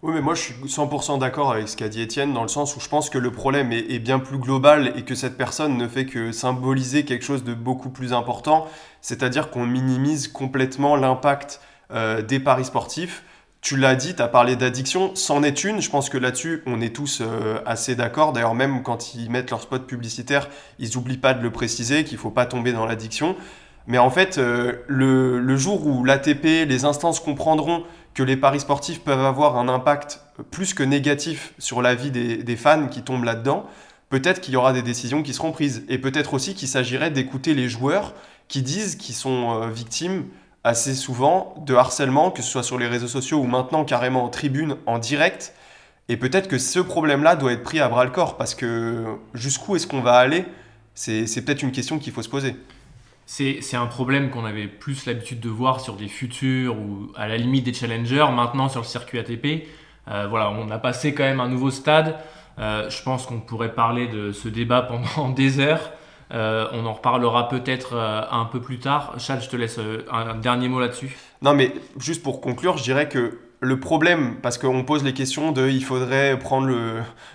oui, mais moi je suis 100% d'accord avec ce qu'a dit Étienne, dans le sens où je pense que le problème est, bien plus global et que cette personne ne fait que symboliser quelque chose de beaucoup plus important, c'est-à-dire qu'on minimise complètement l'impact euh, des paris sportifs tu l'as dit, tu as parlé d'addiction, c'en est une. Je pense que là-dessus, on est tous euh, assez d'accord. D'ailleurs, même quand ils mettent leur spot publicitaire, ils n'oublient pas de le préciser, qu'il ne faut pas tomber dans l'addiction. Mais en fait, euh, le, jour où l'ATP, les instances comprendront que les paris sportifs peuvent avoir un impact plus que négatif sur la vie des, fans qui tombent là-dedans, peut-être qu'il y aura des décisions qui seront prises. Et peut-être aussi qu'il s'agirait d'écouter les joueurs qui disent qu'ils sont euh, victimes assez souvent de harcèlement, que ce soit sur les réseaux sociaux ou maintenant carrément en tribune, en direct. Et peut-être que ce problème-là doit être pris à bras le corps, parce que jusqu'où est-ce qu'on va aller? C'est peut-être une question qu'il faut se poser. C'est un problème qu'on avait plus l'habitude de voir sur des futurs ou à la limite des challengers. Maintenant, sur le circuit ATP, euh, voilà, on a passé quand même un nouveau stade. Euh, je pense qu'on pourrait parler de ce débat pendant des heures. Euh, on en reparlera peut-être euh, un peu plus tard. Chad, je te laisse euh, un dernier mot là-dessus. Non, mais juste pour conclure, je dirais que le problème, parce qu'on pose les questions de il faudrait prendre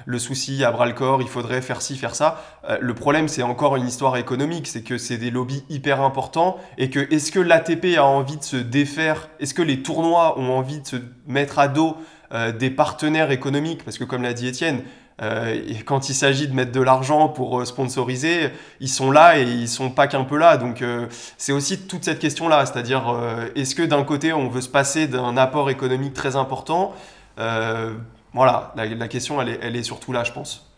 le, souci à bras le corps, il faudrait faire ci, faire ça. le problème, c'est encore une histoire économique, c'est que c'est des lobbies hyper importants et que est-ce que l'ATP a envie de se défaire? Est-ce que les tournois ont envie de se mettre à dos des partenaires économiques? Parce que comme l'a dit Étienne, euh, quand il s'agit de mettre de l'argent pour euh, sponsoriser, ils sont là et ils sont pas qu'un peu là. Donc euh, c'est aussi toute cette question-là, c'est-à-dire est-ce que d'un côté on veut se passer d'un apport économique très important Voilà, la, question elle est, elle est, surtout là, je pense.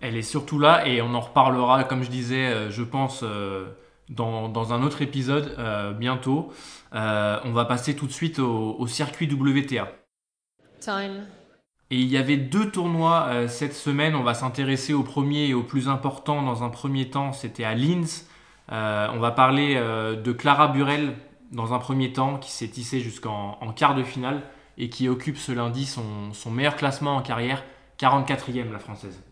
Elle est surtout là et on en reparlera, comme je disais, je pense. Dans, dans, un autre épisode bientôt. on va passer tout de suite au, au circuit WTA. Time. Et il y avait deux tournois euh, cette semaine. On va s'intéresser au premier et au plus important dans un premier temps. C'était à Linz. Euh, on va parler euh, de Clara Burel dans un premier temps qui s'est tissée jusqu'en quart de finale et qui occupe ce lundi son, meilleur classement en carrière, 44e la française.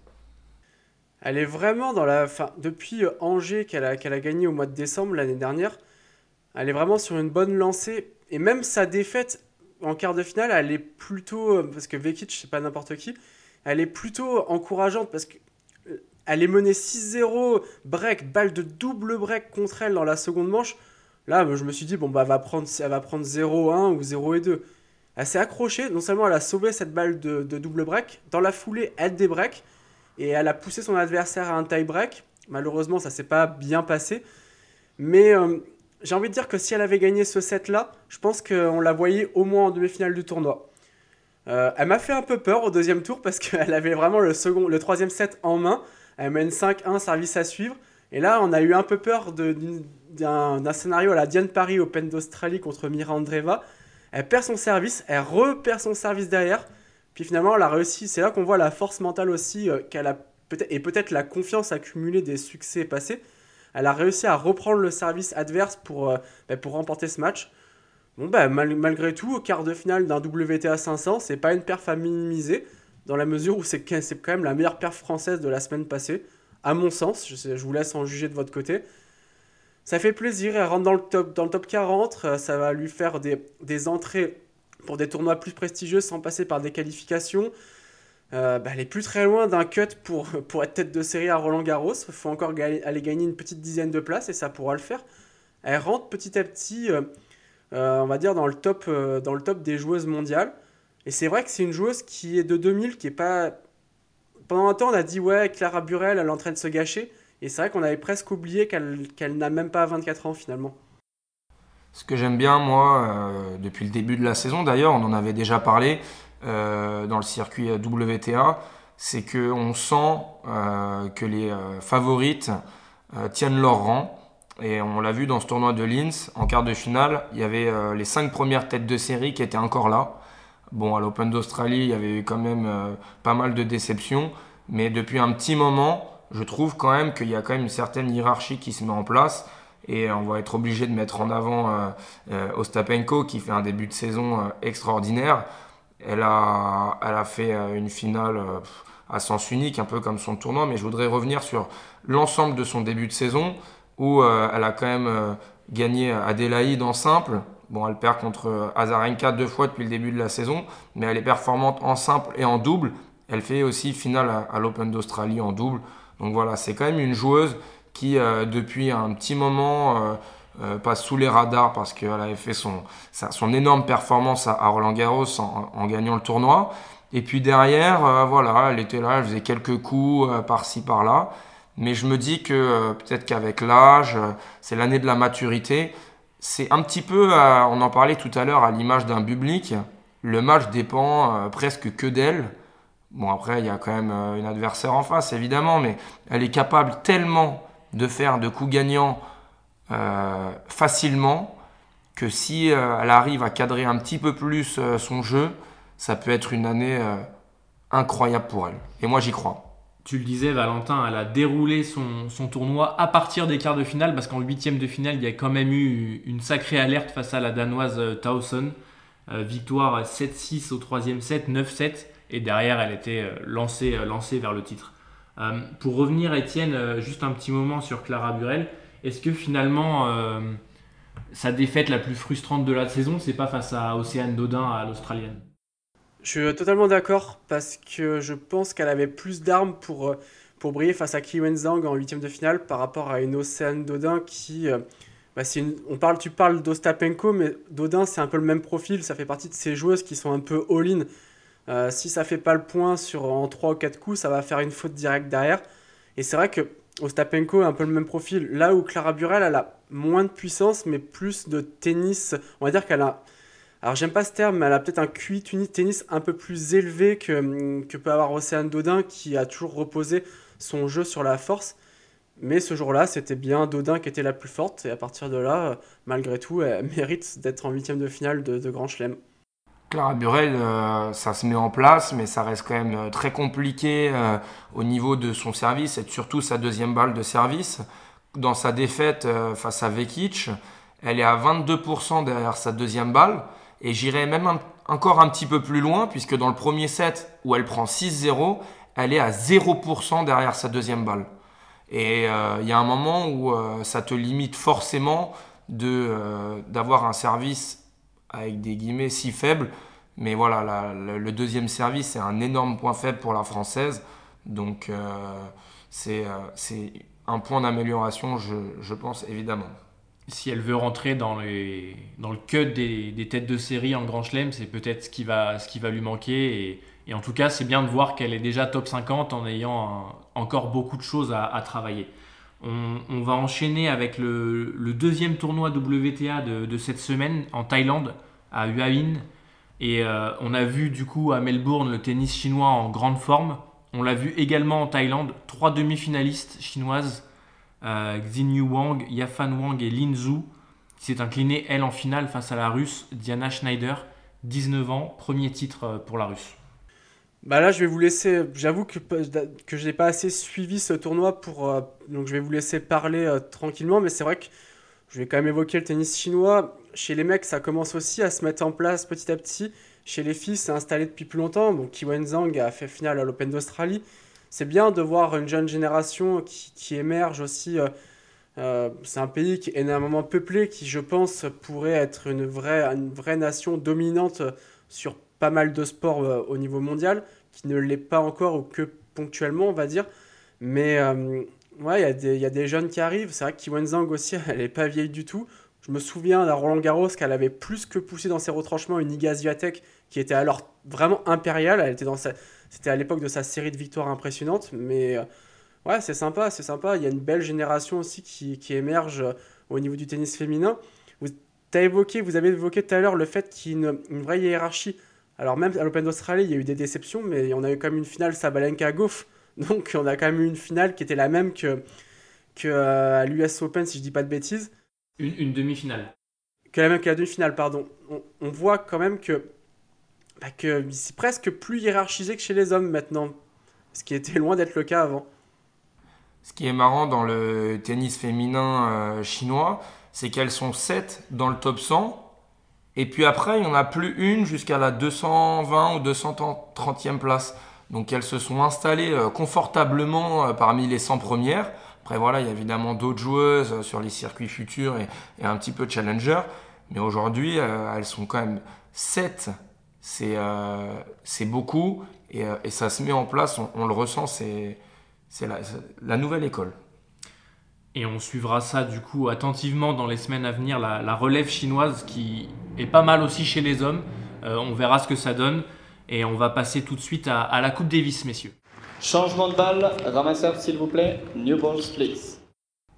Elle est vraiment dans la. Fin, depuis Angers qu'elle a, qu'elle a gagné au mois de décembre l'année dernière, elle est vraiment sur une bonne lancée. Et même sa défaite, en quart de finale, elle est plutôt, euh, parce que Vekic, c'est pas n'importe qui, elle est plutôt encourageante parce que euh, elle est menée 6-0, break, balle de double break contre elle dans la seconde manche. Là, je me suis dit, bon, bah, elle va prendre, prendre 0-1 ou 0-2. Elle s'est accrochée, non seulement elle a sauvé cette balle de, double break, dans la foulée, elle débreak, et elle a poussé son adversaire à un tie break. Malheureusement, ça s'est pas bien passé. Mais euh, j'ai envie de dire que si elle avait gagné ce set-là, je pense qu'on la voyait au moins en demi-finale du tournoi. Euh, elle m'a fait un peu peur au deuxième tour parce qu'elle avait vraiment le, second, le troisième set en main. Elle mène 5-1, service à suivre. Et là, on a eu un peu peur d'un scénario à la Diane Paris Open d'Australie contre Mira Andreva. Elle perd son service, elle repère son service derrière. Puis finalement, elle a réussi. C'est là qu'on voit la force mentale aussi euh, qu'elle a peut-être et peut-être la confiance accumulée des succès passés elle a réussi à reprendre le service adverse pour, euh, bah, remporter ce match. Bon, bah, malgré tout, au quart de finale d'un WTA 500, c'est pas une perf à minimiser, dans la mesure où c'est quand même la meilleure perf française de la semaine passée, à mon sens. Je, vous laisse en juger de votre côté. Ça fait plaisir, elle rentre dans le top, dans le top 40, euh, ça va lui faire des entrées pour des tournois plus prestigieux sans passer par des qualifications. Euh, bah, elle est plus très loin d'un cut pour, pour être tête de série à Roland Garros. Il faut encore aller gagner une petite dizaine de places et ça pourra le faire. Elle rentre petit à petit, euh, euh, on va dire, dans le, top, dans le top des joueuses mondiales. Et c'est vrai que c'est une joueuse qui est de 2000, qui est pas. Pendant un temps, on a dit, ouais, Clara Burel, elle est en train de se gâcher. Et c'est vrai qu'on avait presque oublié qu'elle n'a même pas 24 ans finalement. Ce que j'aime bien, moi, depuis le début de la saison, d'ailleurs, on en avait déjà parlé, euh, dans le circuit WTA, c'est qu'on sent euh, que les euh, favorites tiennent leur rang. Et on l'a vu dans ce tournoi de Linz, en quart de finale, il y avait les cinq premières têtes de série qui étaient encore là. Bon, à l'Open d'Australie, il y avait eu quand même pas mal de déceptions, mais depuis un petit moment, je trouve quand même qu'il y a quand même une certaine hiérarchie qui se met en place. Et on va être obligé de mettre en avant Ostapenko qui fait un début de saison extraordinaire. Elle a, elle a fait euh, une finale euh, à sens unique, un peu comme son tournoi, mais je voudrais revenir sur l'ensemble de son début de saison où euh, elle a quand même gagné Adélaïde en simple. Bon, elle perd contre Azarenka deux fois depuis le début de la saison, mais elle est performante en simple et en double. Elle fait aussi finale à, l'Open d'Australie en double. Donc voilà, c'est quand même une joueuse qui, depuis un petit moment, euh, passe sous les radars parce qu'elle avait fait son, son énorme performance à, Roland Garros en, gagnant le tournoi. Et puis derrière, euh, voilà, elle était là, elle faisait quelques coups par-ci par-là. Mais je me dis que peut-être qu'avec l'âge, c'est l'année de la maturité. C'est un petit peu, on en parlait tout à l'heure, à l'image d'un public. Le match dépend presque que d'elle. Bon, après, il y a quand même une adversaire en face, évidemment, mais elle est capable tellement de faire de coups gagnants euh, facilement que si euh, elle arrive à cadrer un petit peu plus euh, son jeu, ça peut être une année incroyable pour elle. Et moi j'y crois. Tu le disais, Valentin, elle a déroulé son, son tournoi à partir des quarts de finale parce qu'en huitième de finale, il y a quand même eu une sacrée alerte face à la danoise Towson. victoire 7-6 au troisième set, 9-7, et derrière, elle était lancée, lancée vers le titre. pour revenir, Étienne, juste un petit moment sur Clara Burel. Est-ce que finalement, euh, sa défaite la plus frustrante de la saison, c'est pas face à Océane Dodin à l'Australienne? Je suis totalement d'accord parce que je pense qu'elle avait plus d'armes pour, euh, pour briller face à Ki Zhang en huitième de finale par rapport à une Océane Dodin qui. Euh, bah, on parle, tu parles d'Ostapenko, mais Dodin, c'est un peu le même profil. Ça fait partie de ces joueuses qui sont un peu all-in. si ça fait pas le point sur, en 3 ou 4 coups, ça va faire une faute directe derrière. Et c'est vrai que Ostapenko a un peu le même profil. Là où Clara Burel, elle a moins de puissance, mais plus de tennis. On va dire qu'elle a. Alors, j'aime pas ce terme, mais elle a peut-être un QI tennis un peu plus élevé que, que peut avoir Océane Dodin, qui a toujours reposé son jeu sur la force. Mais ce jour-là, c'était bien Dodin qui était la plus forte. Et à partir de là, malgré tout, elle mérite d'être en huitième de finale de, de Grand Chelem. Clara Burel, euh, ça se met en place, mais ça reste quand même euh, très compliqué euh, au niveau de son service et surtout sa deuxième balle de service. Dans sa défaite face à Vekic, elle est à 22% derrière sa deuxième balle. Et j'irai même encore un petit peu plus loin, puisque dans le premier set où elle prend 6-0, elle est à 0% derrière sa deuxième balle. Et il y a un moment où ça te limite forcément d'avoir un service avec des guillemets si faibles. Mais voilà, le, deuxième service, c'est un énorme point faible pour la française. Donc, euh, euh, c'est un point d'amélioration, je, je, pense, évidemment. Si elle veut rentrer dans, les, dans le cut des, des, têtes de série en Grand Chelem, c'est peut-être ce, qui va, ce qui va lui manquer. Et, en tout cas, c'est bien de voir qu'elle est déjà top 50 en ayant encore beaucoup de choses à travailler. On, va enchaîner avec le, deuxième tournoi WTA de, cette semaine en Thaïlande à Hua Et euh, on a vu du coup à Melbourne le tennis chinois en grande forme. On l'a vu également en Thaïlande, trois demi-finalistes chinoises, euh, Xin Wang, Yafan Wang et Lin Zhu, qui s'est inclinée elle en finale face à la russe Diana Schneider, 19 ans, premier titre euh, pour la russe. Bah là, je vais vous laisser. J'avoue que, que je n'ai pas assez suivi ce tournoi pour. donc, je vais vous laisser parler tranquillement, mais c'est vrai que je vais quand même évoquer le tennis chinois. Chez les mecs, ça commence aussi à se mettre en place petit à petit. Chez les filles, c'est installé depuis plus longtemps. Bon, Ki Zhang a fait finale à l'Open d'Australie. C'est bien de voir une jeune génération qui, émerge aussi. Euh, euh, c'est un pays qui est énormément peuplé, qui, je pense, pourrait être une vraie, une vraie nation dominante sur pas mal de sports euh, au niveau mondial, qui ne l'est pas encore ou que ponctuellement, on va dire. Mais Ouais, il y, a des jeunes qui arrivent. C'est vrai que Kiwen Zhang aussi, elle n'est pas vieille du tout. Je me souviens d'un Roland Garros qu'elle avait plus que poussé dans ses retranchements une Iga Swiatek qui était alors vraiment impériale. Elle était dans C'était à l'époque de sa série de victoires impressionnantes. Mais euh, ouais, c'est sympa, c'est sympa. Il y a une belle génération aussi qui, qui émerge euh, au niveau du tennis féminin. Vous, as évoqué, vous avez évoqué tout à l'heure le fait qu'il y ait une, vraie hiérarchie. Alors même à l'Open d'Australie, il y a eu des déceptions, mais on a eu quand même une finale Sabalenka-Goff donc on a quand même eu une finale qui était la même que, que euh, à l'US Open, si je dis pas de bêtises. Une, demi-finale. Que la même que la demi-finale, pardon. On, voit quand même que, bah, que c'est presque plus hiérarchisé que chez les hommes maintenant, ce qui était loin d'être le cas avant. Ce qui est marrant dans le tennis féminin euh, chinois, c'est qu'elles sont 7 dans le top 100. Et puis après, il n'y en a plus une jusqu'à la 220 ou 230e place. Donc elles se sont installées euh, confortablement euh, parmi les 100 premières. Après voilà, il y a évidemment d'autres joueuses euh, sur les circuits futurs et, un petit peu challenger. Mais aujourd'hui, elles sont quand même 7. C'est beaucoup et, ça se met en place, on, le ressent, c'est la, la nouvelle école. Et on suivra ça du coup attentivement dans les semaines à venir, la, relève chinoise qui est pas mal aussi chez les hommes. Euh, on verra ce que ça donne. Et on va passer tout de suite à, à la Coupe Davis, messieurs. Changement de balle, ramasseur s'il vous plaît, new balls please.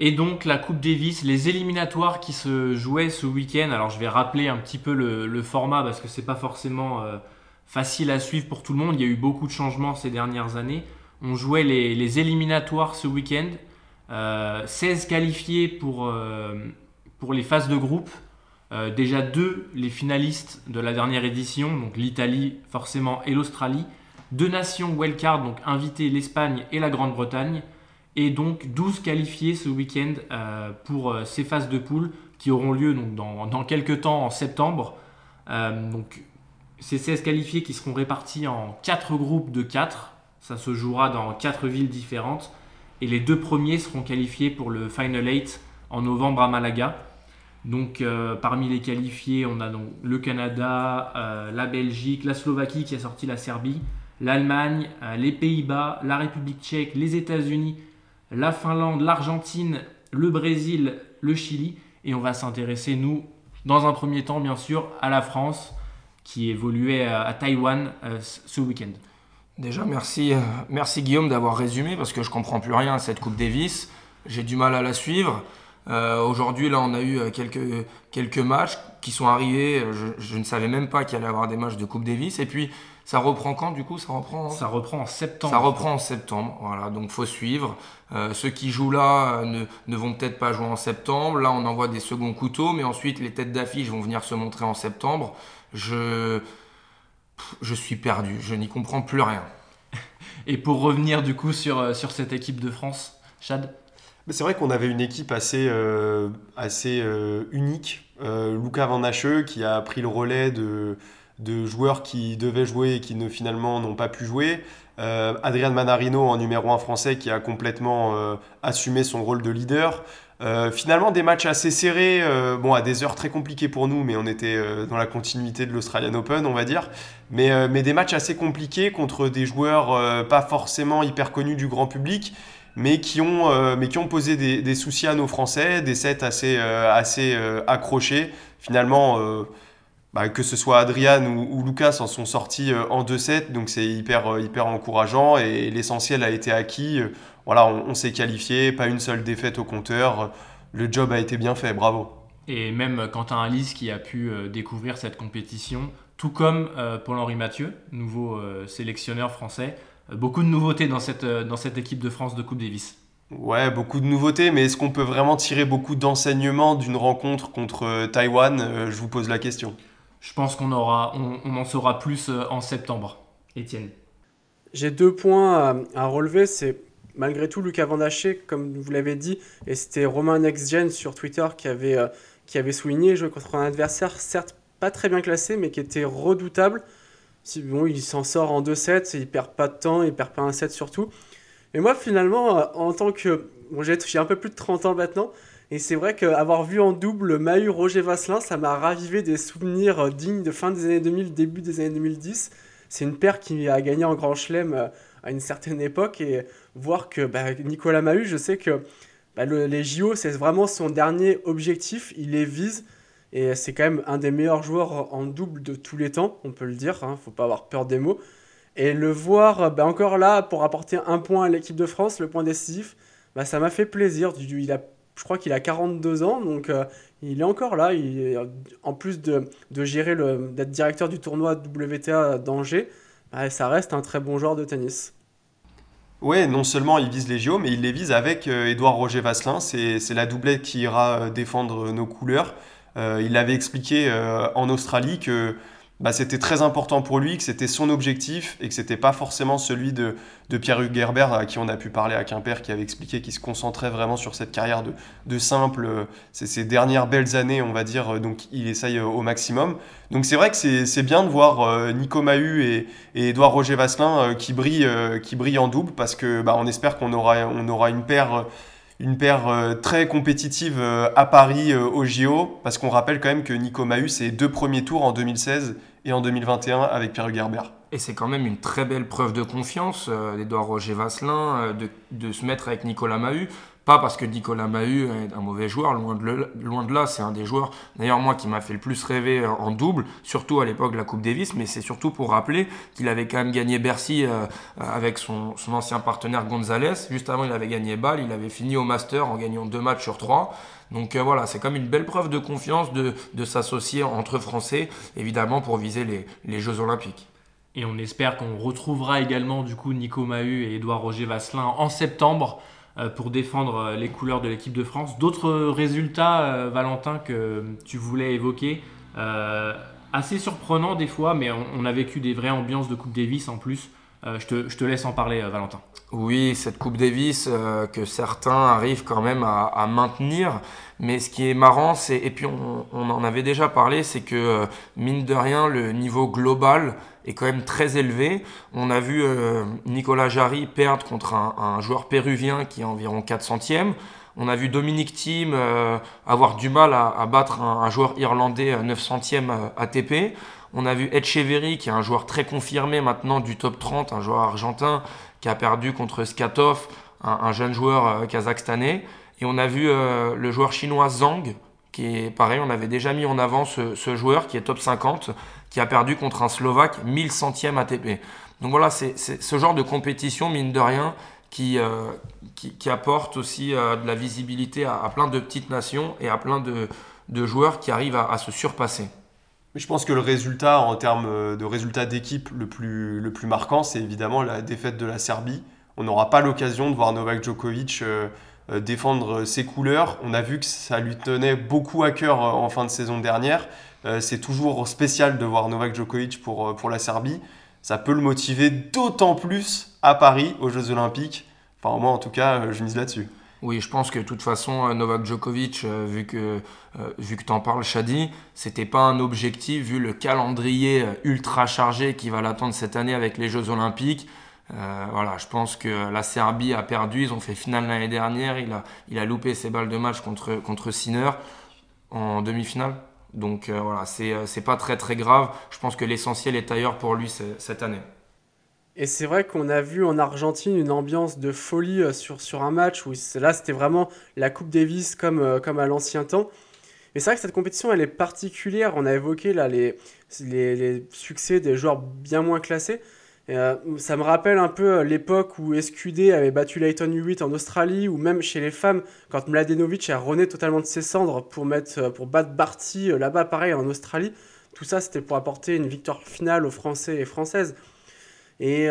Et donc la Coupe Davis, les éliminatoires qui se jouaient ce week-end. Alors je vais rappeler un petit peu le, format parce que c'est pas forcément euh, facile à suivre pour tout le monde. Il y a eu beaucoup de changements ces dernières années. On jouait les, éliminatoires ce week-end. 16 euh, qualifiés pour, pour les phases de groupe. Déjà deux, les finalistes de la dernière édition, donc l'Italie forcément et l'Australie. Deux nations wildcard, donc invitées l'Espagne et la Grande-Bretagne. Et donc 12 qualifiés ce week-end euh, pour euh, ces phases de poule qui auront lieu donc, dans, quelques temps en septembre. Euh, donc ces 16 qualifiés qui seront répartis en 4 groupes de 4. Ça se jouera dans 4 villes différentes. Et les deux premiers seront qualifiés pour le Final 8 en novembre à Malaga. Donc parmi les qualifiés, on a donc le Canada, la Belgique, la Slovaquie qui a sorti la Serbie, l'Allemagne, euh, les Pays-Bas, la République tchèque, les États-Unis, la Finlande, l'Argentine, le Brésil, le Chili. Et on va s'intéresser, nous, dans un premier temps, bien sûr, à la France, qui évoluait à, Taïwan euh, ce week-end. Déjà, merci, euh, merci Guillaume d'avoir résumé, parce que je comprends plus rien à cette Coupe Davis. J'ai du mal à la suivre. Aujourd'hui, là, on a eu quelques, quelques matchs qui sont arrivés. Je, je ne savais même pas qu'il allait y avoir des matchs de Coupe Davis. Et puis, ça reprend quand du coup Ça reprend Ça reprend en septembre. Ça reprend en septembre, voilà. Donc faut suivre. Euh, ceux qui jouent là euh, ne, vont peut-être pas jouer en septembre. Là, on envoie des seconds couteaux, mais ensuite les têtes d'affiche vont venir se montrer en septembre. Je, je suis perdu. Je n'y comprends plus rien. Et pour revenir du coup sur, euh, sur cette équipe de France, Chad? C'est vrai qu'on avait une équipe assez, assez unique. Lucas Van Hacheux qui a pris le relais de, de joueurs qui devaient jouer et qui finalement n'ont pas pu jouer. Euh, Adrian Manarino en numéro 1 français qui a complètement euh, assumé son rôle de leader. Euh, finalement, des matchs assez serrés, bon, à des heures très compliquées pour nous, mais on était dans la continuité de l'Australian Open, on va dire. Mais, mais, des matchs assez compliqués contre des joueurs pas forcément hyper connus du grand public, mais qui ont, mais qui ont posé des, soucis à nos Français, des sets assez, assez accrochés. Finalement, bah, que ce soit Adrian ou, Lucas en sont sortis euh, en 2-7, donc c'est hyper, euh, hyper encourageant et l'essentiel a été acquis. Euh, voilà, on, s'est qualifié, pas une seule défaite au compteur. Le job a été bien fait, bravo. Et même Quentin Alice qui a pu découvrir cette compétition, tout comme Paul-Henri Mathieu, nouveau sélectionneur français. Beaucoup de nouveautés dans cette, dans cette équipe de France de Coupe Davis. Ouais, beaucoup de nouveautés, mais est-ce qu'on peut vraiment tirer beaucoup d'enseignements d'une rencontre contre Taïwan Je vous pose la question. Je pense qu'on aura, on, en saura plus euh, en septembre. Étienne. J'ai deux points à, relever. C'est malgré tout Lucas Vandaché, comme vous l'avez dit, et c'était Romain Nextgen sur Twitter qui avait, euh, qui avait souligné jouer contre un adversaire certes pas très bien classé, mais qui était redoutable. Bon, il s'en sort en 2-7, il perd pas de temps, il perd pas un set surtout. Et moi, finalement, euh, en tant que. Bon, j'ai un peu plus de 30 ans maintenant, et c'est vrai qu'avoir vu en double Mahut Roger Vasselin, ça m'a ravivé des souvenirs euh, dignes de fin des années 2000, début des années 2010. C'est une paire qui a gagné en Grand Chelem euh, à une certaine époque et voir que bah, Nicolas Mahut, je sais que bah, les JO, c'est vraiment son dernier objectif, il les vise et c'est quand même un des meilleurs joueurs en double de tous les temps, on peut le dire, hein, faut pas avoir peur des mots. Et le voir bah, encore là pour apporter un point à l'équipe de France, le point décisif, ça m'a fait plaisir. Il a je crois qu'il a 42 ans, donc euh, il est encore là. En plus de, gérer le, d'être directeur du tournoi WTA d'Angers, bah, ça reste un très bon joueur de tennis. Ouais, non seulement il vise les JO, mais il les vise avec euh, Roger Vasselin. C'est, la doublette qui ira euh, défendre nos couleurs. Il avait expliqué en Australie que bah, c'était très important pour lui, que c'était son objectif et que c'était pas forcément celui de, Pierre-Hugues Gerber à qui on a pu parler à Quimper, qui avait expliqué qu'il se concentrait vraiment sur cette carrière de, de simple. Euh, c'est ses dernières belles années, on va dire, euh, donc il essaye euh, au maximum. Donc c'est vrai que c'est bien de voir Nico Mahut et, Edouard Roger Vasselin qui, brillent, qui en double parce que bah, on espère qu'on aura, on aura une paire une paire très compétitive à Paris au JO, parce qu'on rappelle quand même que Nico Mahut, ses deux premiers tours en 2016 et en 2021 avec Pierre Gerber. Et c'est quand même une très belle preuve de confiance euh, d'Edouard Roger Vasselin euh, de, de, se mettre avec Nicolas Mahut Pas parce que Nicolas Mahut est un mauvais joueur, loin de, loin de là, c'est un des joueurs, d'ailleurs moi, qui m'a fait le plus rêver en double, surtout à l'époque de la Coupe Davis, mais c'est surtout pour rappeler qu'il avait quand même gagné Bercy euh, avec son, son, ancien partenaire Gonzalez. Juste avant, il avait gagné Bâle, il avait fini au Master en gagnant deux matchs sur trois. Donc euh, voilà, c'est comme une belle preuve de confiance de, de s'associer entre Français, évidemment pour viser les, les Jeux Olympiques. Et on espère qu'on retrouvera également du coup Nico Mahut et Édouard Roger Vasselin en septembre pour défendre euh, les couleurs de l'équipe de France. D'autres résultats, euh, Valentin, que tu voulais évoquer Assez surprenant des fois, mais on, a vécu des vraies ambiances de Coupe Davis en plus. je, te, laisse en parler, Valentin. Oui, cette Coupe Davis que certains arrivent quand même à, maintenir. Mais ce qui est marrant, c'est, et puis on, en avait déjà parlé, c'est que mine de rien, le niveau global est quand même très élevé. On a vu euh, Nicolas Jarry perdre contre un, joueur péruvien qui est environ 4 centièmes. On a vu Dominique Thiem euh, avoir du mal à, battre un, joueur irlandais 9 centièmes ATP. On a vu Etcheverry, qui est un joueur très confirmé maintenant du top 30, un joueur argentin qui a perdu contre Skatov, un, jeune joueur euh, kazakhstanais. Et on a vu le joueur chinois Zhang, qui est pareil, on avait déjà mis en avant ce, joueur qui est top 50, qui a perdu contre un Slovaque 1000 centièmes ATP. Donc voilà, c'est ce genre de compétition, mine de rien, qui, euh, qui, apporte aussi euh, de la visibilité à, plein de petites nations et à plein de, de joueurs qui arrivent à, se surpasser. Je pense que le résultat, en termes de résultat d'équipe, le plus, le plus marquant, c'est évidemment la défaite de la Serbie. On n'aura pas l'occasion de voir Novak Djokovic euh, défendre ses couleurs. On a vu que ça lui tenait beaucoup à cœur en fin de saison dernière. Euh, c'est toujours spécial de voir Novak Djokovic pour, euh, pour la Serbie. Ça peut le motiver d'autant plus à Paris, aux Jeux Olympiques. Enfin, moi, en tout cas, euh, je mise là-dessus. Oui, je pense que de toute façon, Novak Djokovic, vu que, vu que tu en parles, Shadi, c'était pas un objectif vu le calendrier ultra chargé qui va l'attendre cette année avec les Jeux Olympiques. voilà, je pense que la Serbie a perdu, ils ont fait finale l'année dernière, il a, il a loupé ses balles de match contre, contre Sinner en demi-finale. Donc euh, voilà, euh, c'est pas très très grave. Je pense que l'essentiel est ailleurs pour lui cette année. Et c'est vrai qu'on a vu en Argentine une ambiance de folie euh, sur, sur un match où là c'était vraiment la Coupe Davis comme, comme à l'ancien temps. Et c'est vrai que cette compétition elle est particulière. On a évoqué là les, les, succès des joueurs bien moins classés. Euh, ça me rappelle un peu euh, l'époque où SQD avait battu Leighton Hewitt en Australie, ou même chez les femmes, quand Mladenovic a rené totalement de ses cendres pour, mettre, euh, pour battre Barty là-bas, pareil, en Australie. Tout ça, c'était pour apporter une victoire finale aux Français et Françaises. Et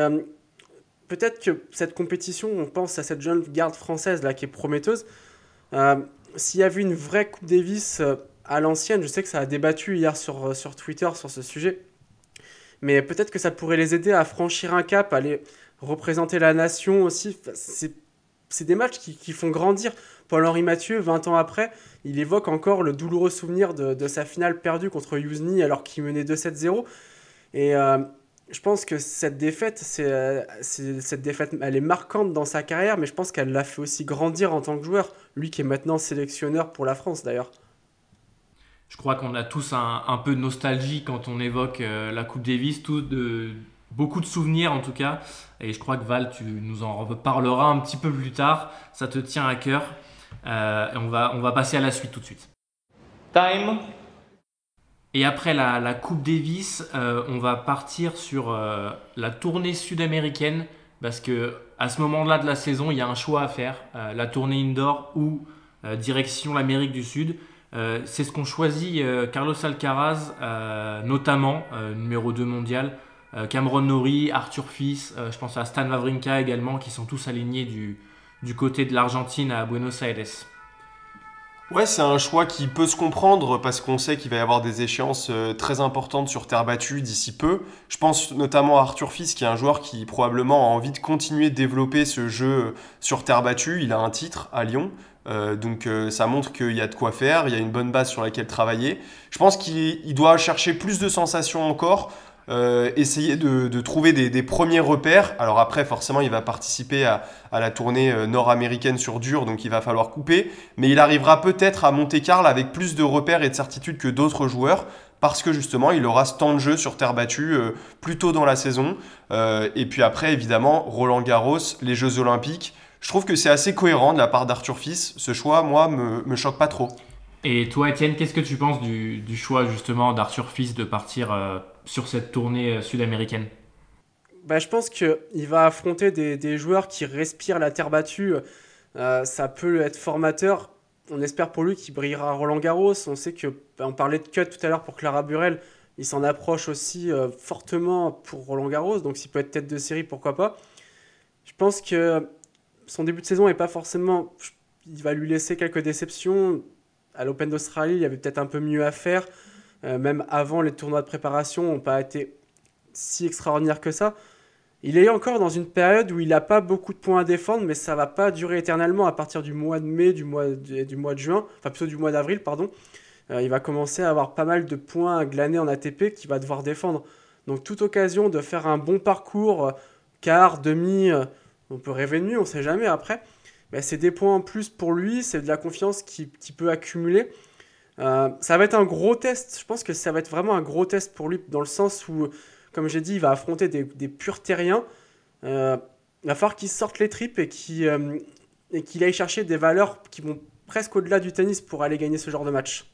peut-être que cette compétition, on pense à cette jeune garde française là qui est prometteuse. S'il y avait une vraie Coupe Davis à l'ancienne, je sais que ça a débattu hier sur, sur Twitter sur ce sujet mais peut-être que ça pourrait les aider à franchir un cap, à aller représenter la nation aussi. C'est des matchs qui, font grandir. Paul-Henri Mathieu, 20 ans après, il évoque encore le douloureux souvenir de, sa finale perdue contre Yuzni alors qu'il menait 2-7-0. Et euh, je pense que cette défaite, c'est, cette défaite, elle est marquante dans sa carrière, mais je pense qu'elle l'a fait aussi grandir en tant que joueur. Lui qui est maintenant sélectionneur pour la France d'ailleurs. Je crois qu'on a tous un, peu de nostalgie quand on évoque euh, la Coupe Davis, tout de, beaucoup de souvenirs en tout cas. Et je crois que Val, tu nous en reparleras un petit peu plus tard. Ça te tient à cœur. Euh, et on va, on va passer à la suite tout de suite. Time. Et après la, Coupe Davis, euh, on va partir sur la tournée sud-américaine parce que à ce moment-là de la saison, il y a un choix à faire la tournée indoor ou direction l'Amérique du Sud. Euh, c'est ce qu'ont choisi euh, Carlos Alcaraz, euh, notamment, numéro 2 mondial, Cameron Norrie, Arthur Fils, je pense à Stan Wawrinka également, qui sont tous alignés du côté de l'Argentine à Buenos Aires. Ouais, c'est un choix qui peut se comprendre parce qu'on sait qu'il va y avoir des échéances très importantes sur terre battue d'ici peu. Je pense notamment à Arthur Fils, qui est un joueur qui probablement a envie de continuer de développer ce jeu sur terre battue. Il a un titre à Lyon. Euh, donc euh, ça montre qu'il y a de quoi faire, il y a une bonne base sur laquelle travailler. Je pense qu'il doit chercher plus de sensations encore, euh, essayer de, trouver des, premiers repères. Alors après, forcément, il va participer à, la tournée nord-américaine sur dur, donc il va falloir couper. Mais il arrivera peut-être à Monte Carlo avec plus de repères et de certitudes que d'autres joueurs. Parce que justement, il aura ce temps de jeu sur terre battue plus tôt dans la saison. et puis après, évidemment, Roland Garros, les Jeux Olympiques je trouve que c'est assez cohérent de la part d'Arthur Fils. Ce choix, moi, me, me choque pas trop. Et toi, Étienne, qu'est-ce que tu penses du, choix justement d'Arthur Fils de partir euh, sur cette tournée euh, sud-américaine? Bah, Je pense qu'il va affronter des, joueurs qui respirent la terre battue. Euh, ça peut être formateur. On espère pour lui qu'il brillera à Roland Garros. On sait que, bah, on parlait de cut tout à l'heure pour Clara Burel. Il s'en approche aussi fortement pour Roland Garros. Donc s'il peut être tête de série, pourquoi pas. Je pense que son début de saison n'est pas forcément. Il va lui laisser quelques déceptions. À l'Open d'Australie, il y avait peut-être un peu mieux à faire. Euh, même avant, les tournois de préparation n'ont pas été si extraordinaires que ça. Il est encore dans une période où il n'a pas beaucoup de points à défendre, mais ça va pas durer éternellement à partir du mois de mai, du mois de, du mois de juin, enfin plutôt du mois d'avril, pardon. Euh, il va commencer à avoir pas mal de points à glaner en ATP qu'il va devoir défendre. Donc toute occasion de faire un bon parcours, quart, demi, euh, on peut rêver de mieux, on sait jamais après. Mais c'est des points en plus pour lui, c'est de la confiance qui peut accumuler. Euh, ça va être un gros test, je pense que ça va être vraiment un gros test pour lui, dans le sens où comme j'ai dit, il va affronter des, des purs terriens. Euh, il va falloir qu'il sorte les tripes et qu'il euh, qu aille chercher des valeurs qui vont presque au-delà du tennis pour aller gagner ce genre de match.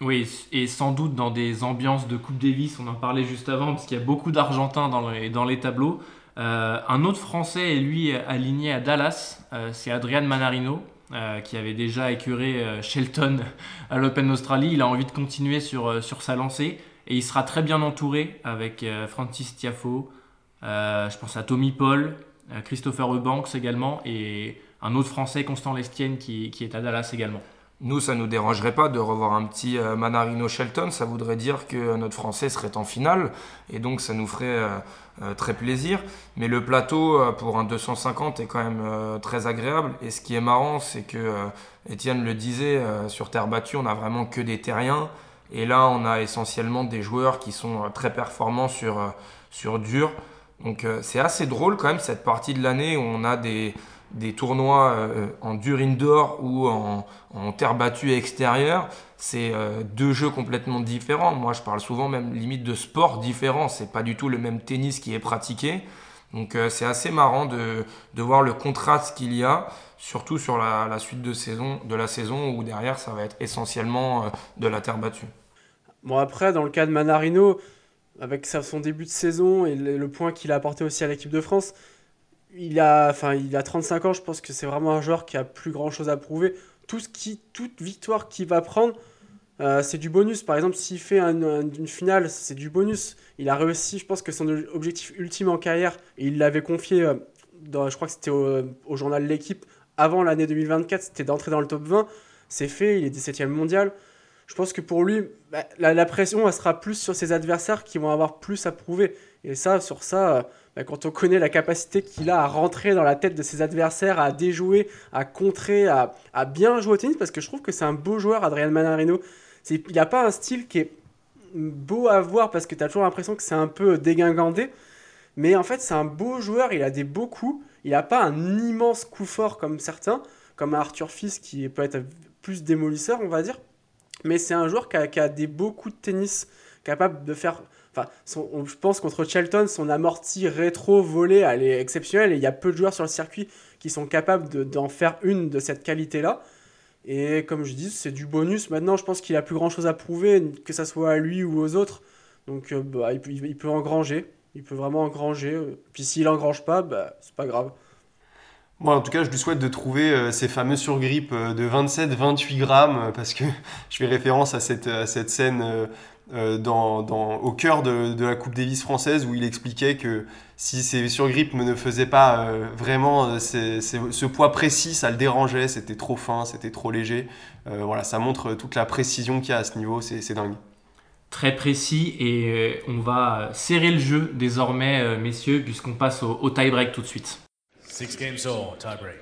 Oui, et sans doute dans des ambiances de Coupe Davis, on en parlait juste avant, parce qu'il y a beaucoup d'Argentins dans les tableaux. Euh, un autre Français est lui aligné à Dallas, euh, c'est Adrian Manarino, euh, qui avait déjà écuré Shelton à l'Open d'Australie. Il a envie de continuer sur, sa lancée. Et il sera très bien entouré avec Francis Tiafo, je pense à Tommy Paul, Christopher Eubanks également, et un autre Français, Constant Lestienne, qui est à Dallas également. Nous, ça nous dérangerait pas de revoir un petit euh, Manarino Shelton. Ça voudrait dire que notre Français serait en finale. Et donc, ça nous ferait euh, euh, très plaisir. Mais le plateau pour un 250 est quand même très agréable. Et ce qui est marrant, c'est que, Étienne le disait, sur terre battue, on a vraiment que des terriens. Et là, on a essentiellement des joueurs qui sont euh, très performants sur, euh, sur dur. Donc euh, c'est assez drôle quand même cette partie de l'année où on a des, des tournois en dur indoor ou en, terre battue extérieure. C'est deux jeux complètement différents. Moi, je parle souvent même limite de sport différents. C'est pas du tout le même tennis qui est pratiqué. Donc c'est assez marrant de, de voir le contraste qu'il y a, surtout sur la, la, suite de, saison, de la saison où derrière ça va être essentiellement de la terre battue. Bon, après, dans le cas de Manarino, avec son début de saison et le point qu'il a apporté aussi à l'équipe de France, il a, enfin, il a 35 ans, je pense que c'est vraiment un joueur qui a plus grand chose à prouver. Tout ce qui, toute victoire qu'il va prendre, euh, c'est du bonus. Par exemple, s'il fait un, un, une finale, c'est du bonus. Il a réussi, je pense que son objectif ultime en carrière, et il l'avait confié, euh, je crois que c'était au, journal L'équipe, avant l'année 2024, c'était d'entrer dans le top 20. C'est fait, il est 17e mondial je pense que pour lui, bah, la, pression sera plus sur ses adversaires qui vont avoir plus à prouver. Et ça, sur ça, bah, quand on connaît la capacité qu'il a à rentrer dans la tête de ses adversaires, à déjouer, à contrer, à, bien jouer au tennis, parce que je trouve que c'est un beau joueur, Adrian Manarino. Il n'y a pas un style qui est beau à voir parce que tu as toujours l'impression que c'est un peu dégingandé. Mais en fait, c'est un beau joueur, il a des beaux coups. Il n'a pas un immense coup fort comme certains, comme Arthur Fils qui peut être plus démolisseur, on va dire. Mais c'est un joueur a, qui a, des beaux coups de tennis, capable de faire. Enfin, son, on, je pense contre Shelton, son amorti rétro volé, elle est exceptionnelle et il y a peu de joueurs sur le circuit qui sont capables d'en de, faire une de cette qualité-là. Et comme je dis, c'est du bonus. Maintenant, je pense qu'il a plus grand chose à prouver, que ce soit à lui ou aux autres. Donc, euh, bah, il, peut, il, peut, engranger. Il peut vraiment engranger. Puis s'il engrange pas, bah, c'est pas grave. Moi, en tout cas, je lui souhaite de trouver euh, ces fameux surgrippes euh, de 27-28 grammes, euh, parce que je fais référence à cette, à cette scène euh, dans, dans, au cœur de, de, la Coupe Davis française où il expliquait que si ces surgrippes ne faisaient pas euh, vraiment ces, ces, ce poids précis, ça le dérangeait, c'était trop fin, c'était trop léger. Euh, voilà, ça montre toute la précision qu'il y a à ce niveau, c'est dingue. Très précis et on va serrer le jeu désormais, messieurs, puisqu'on passe au, au tie-break tout de suite. Six games all, tie break.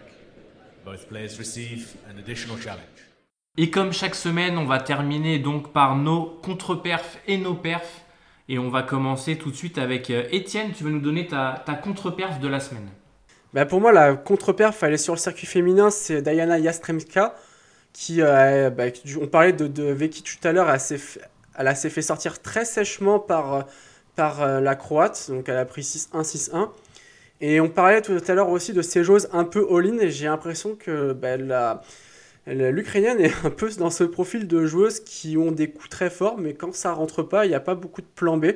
Both players receive an additional challenge. Et comme chaque semaine, on va terminer donc par nos contre-perfs et nos perfs. Et on va commencer tout de suite avec Étienne. Tu veux nous donner ta, ta contre-perf de la semaine bah Pour moi, la contre-perf, elle est sur le circuit féminin. C'est Diana Yastremska. Qui, euh, bah, on parlait de, de Veki tout à l'heure. Elle s'est fait, sortir très sèchement par, par euh, la Croate. Donc elle a pris 6-1, 6-1. Et on parlait tout à l'heure aussi de ces joueuses un peu all-in, et j'ai l'impression que bah, la- l'Ukrainienne est un peu dans ce profil de joueuses qui ont des coups très forts, mais quand ça rentre pas, il n'y a pas beaucoup de plan B.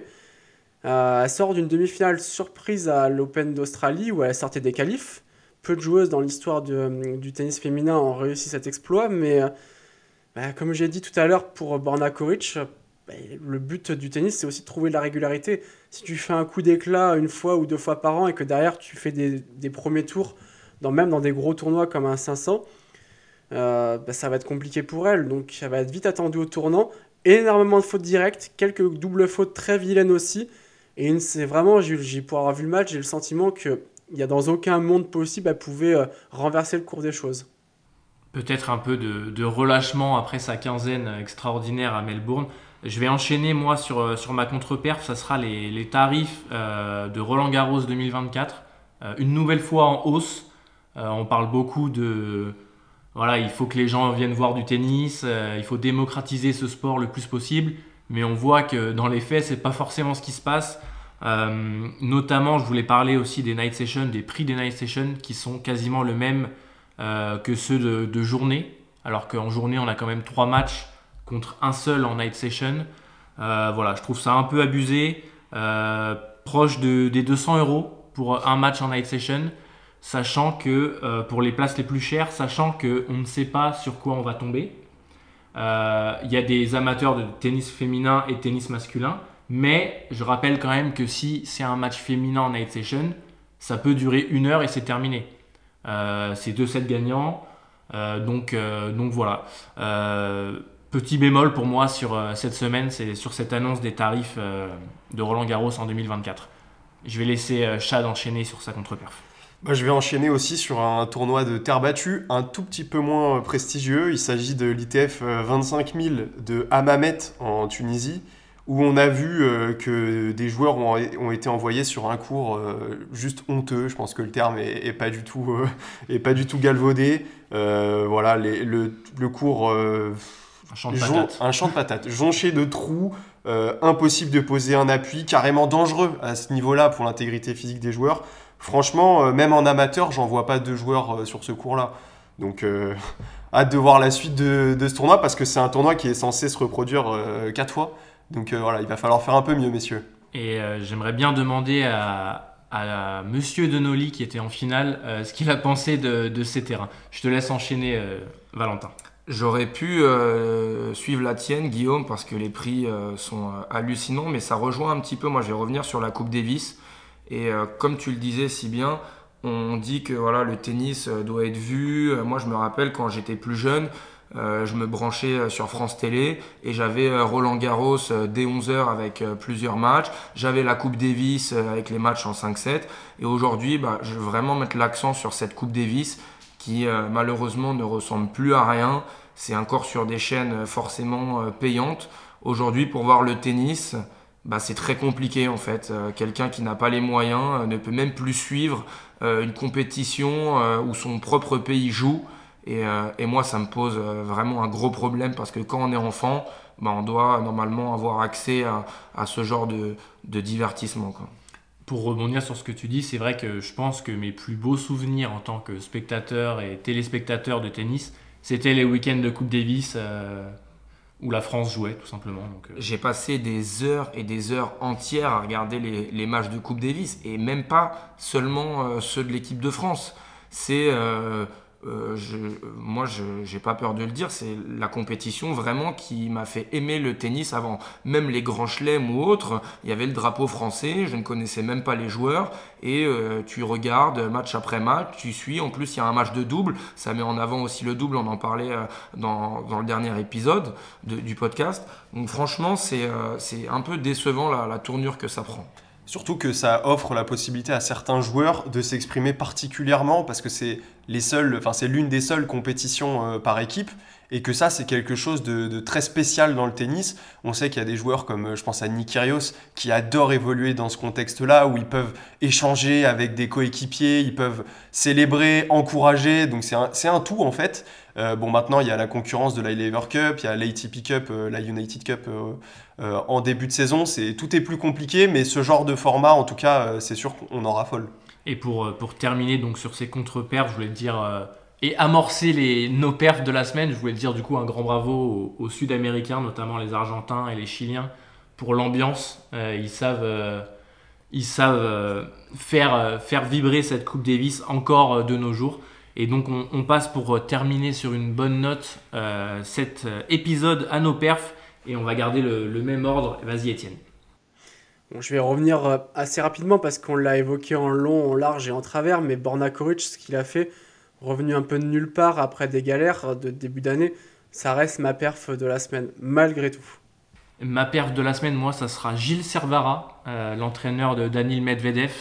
Euh, elle sort d'une demi-finale surprise à l'Open d'Australie où elle sortait des qualifs. Peu de joueuses dans l'histoire du, du tennis féminin ont réussi cet exploit, mais euh, bah, comme j'ai dit tout à l'heure pour Borna Koric, euh, bah, le but du tennis c'est aussi de trouver de la régularité. Si tu fais un coup d'éclat une fois ou deux fois par an et que derrière tu fais des, premiers tours, même dans des gros tournois comme un 500, euh, bah, ça va être compliqué pour elle. Donc elle va être vite attendue au tournant. Énormément de fautes directes, quelques doubles fautes très vilaines aussi. Et c'est vraiment, j'ai, pour avoir vu le match, j'ai le sentiment que il y a dans aucun monde possible, elle pouvait euh, renverser le cours des choses. Peut-être un peu de, relâchement après sa quinzaine extraordinaire à Melbourne. Je vais enchaîner moi sur, euh, sur ma contre-perf, ça sera les, les tarifs de Roland Garros 2024. Euh, une nouvelle fois en hausse. On parle beaucoup de... Voilà, il faut que les gens viennent voir du tennis, euh, il faut démocratiser ce sport le plus possible. Mais on voit que dans les faits, c'est pas forcément ce qui se passe. Euh, notamment, je voulais parler aussi des night sessions, des prix des night sessions qui sont quasiment le même euh, que ceux de, journée. Alors qu'en journée, on a quand même trois matchs contre un seul en night session. Voilà, je trouve ça un peu abusé. Proche de, des 200 euros pour un match en night session. Sachant que euh, pour les places les plus chères, sachant qu'on ne sait pas sur quoi on va tomber. Euh, Il y a des amateurs de tennis féminin et tennis masculin. Mais je rappelle quand même que si c'est un match féminin en night session, ça peut durer une heure et c'est terminé. Euh, c'est deux sets gagnants. Donc, donc voilà. Petit bémol pour moi sur cette semaine, c'est sur cette annonce des tarifs de Roland Garros en 2024. Je vais laisser Chad enchaîner sur sa contre-perf. Bah, je vais enchaîner aussi sur un tournoi de terre battue, un tout petit peu moins euh, prestigieux. Il s'agit de l'ITF euh, 25 000 de Hammamet en Tunisie, où on a vu euh, que des joueurs ont, ont été envoyés sur un cours euh, juste honteux. Je pense que le terme est, est pas du tout, euh, est pas du tout galvaudé. Euh, voilà, les- le, le cours. euh, Un champ de patates. un champ de patates, jonché de trous, euh, impossible de poser un appui, carrément dangereux à ce niveau-là pour l'intégrité physique des joueurs. Franchement, euh, même en amateur, j'en vois pas deux joueurs euh, sur ce cours-là. Donc, euh, hâte de voir la suite de, de ce tournoi parce que c'est un tournoi qui est censé se reproduire euh, quatre fois. Donc euh, voilà, il va falloir faire un peu mieux, messieurs. Et euh, j'aimerais bien demander à, à Monsieur Denoli, qui était en finale, euh, ce qu'il a pensé de, de ces terrains. Je te laisse enchaîner, euh, Valentin. J'aurais pu euh, suivre la tienne, Guillaume, parce que les prix euh, sont hallucinants, mais ça rejoint un petit peu. Moi, je vais revenir sur la Coupe Davis. Et euh, comme tu le disais si bien, on dit que voilà, le tennis euh, doit être vu. Euh, Moi, je me rappelle quand j'étais plus jeune, je me branchais sur France Télé et j'avais Roland Garros dès 11h avec plusieurs matchs. J'avais la Coupe Davis avec les matchs en 5-7. Et aujourd'hui, bah, je veux vraiment mettre l'accent sur cette Coupe Davis qui malheureusement ne ressemble plus à rien. C'est encore sur des chaînes forcément payantes. Aujourd'hui, pour voir le tennis, bah, c'est très compliqué en fait. Euh, Quelqu'un qui n'a pas les moyens euh, ne peut même plus suivre euh, une compétition où son propre pays joue. Et, et moi, ça me pose vraiment un gros problème parce que quand on est enfant, bah, on doit normalement avoir accès à, à ce genre de, de divertissement. Quoi. Pour rebondir sur ce que tu dis, c'est vrai que je pense que mes plus beaux souvenirs en tant que spectateur et téléspectateur de tennis, c'était les week-ends de Coupe Davis où la France jouait tout simplement. Euh, J'ai passé des heures et des heures entières à regarder les, les matchs de Coupe Davis et même pas seulement euh, ceux de l'équipe de France. C'est, euh, euh, je, moi, je j'ai pas peur de le dire, c'est la compétition vraiment qui m'a fait aimer le tennis avant. Même les grands chelems ou autres, il y avait le drapeau français, je ne connaissais même pas les joueurs et euh, tu regardes match après match, tu suis. En plus, il y a un match de double, ça met en avant aussi le double, on en parlait euh, dans, dans le dernier épisode de- du podcast. Donc franchement, c'est euh, c'est un peu décevant la, la tournure que ça prend. Surtout que ça offre la possibilité à certains joueurs de s'exprimer particulièrement parce que c'est les enfin c'est l'une des seules compétitions euh, par équipe et que ça c'est quelque chose de, très spécial dans le tennis. On sait qu'il y a des joueurs comme euh, je pense à Nick Kyrgios qui adorent évoluer dans ce contexte-là où ils peuvent échanger avec des coéquipiers, ils peuvent célébrer, encourager. Donc c'est un, c'est un tout en fait. Euh, bon maintenant il y a la concurrence de la Lever Cup, il y a l'ATP Cup, euh, la United Cup. euh, euh, en début de saison, c'est tout est plus compliqué, mais ce genre de format, en tout cas, c'est sûr qu'on en raffole. Et pour, pour terminer donc sur ces contre-perfs, je voulais te dire et amorcer les, nos perfs de la semaine, je voulais te dire du coup un grand bravo aux, aux Sud-Américains, notamment les Argentins et les Chiliens, pour l'ambiance. Ils savent, ils savent faire, faire vibrer cette Coupe Davis encore de nos jours. Et donc on, on passe pour euh, terminer sur une bonne note euh, cet euh, épisode à nos perfs et on va garder le, le même ordre. Vas-y Étienne. Bon, je vais revenir assez rapidement parce qu'on l'a évoqué en long, en large et en travers, mais Borna Koric, ce qu'il a fait, revenu un peu de nulle part après des galères de début d'année, ça reste ma perf de la semaine, malgré tout. Ma perf de la semaine, moi, ça sera Gilles Servara, euh, l'entraîneur de Danil Medvedev,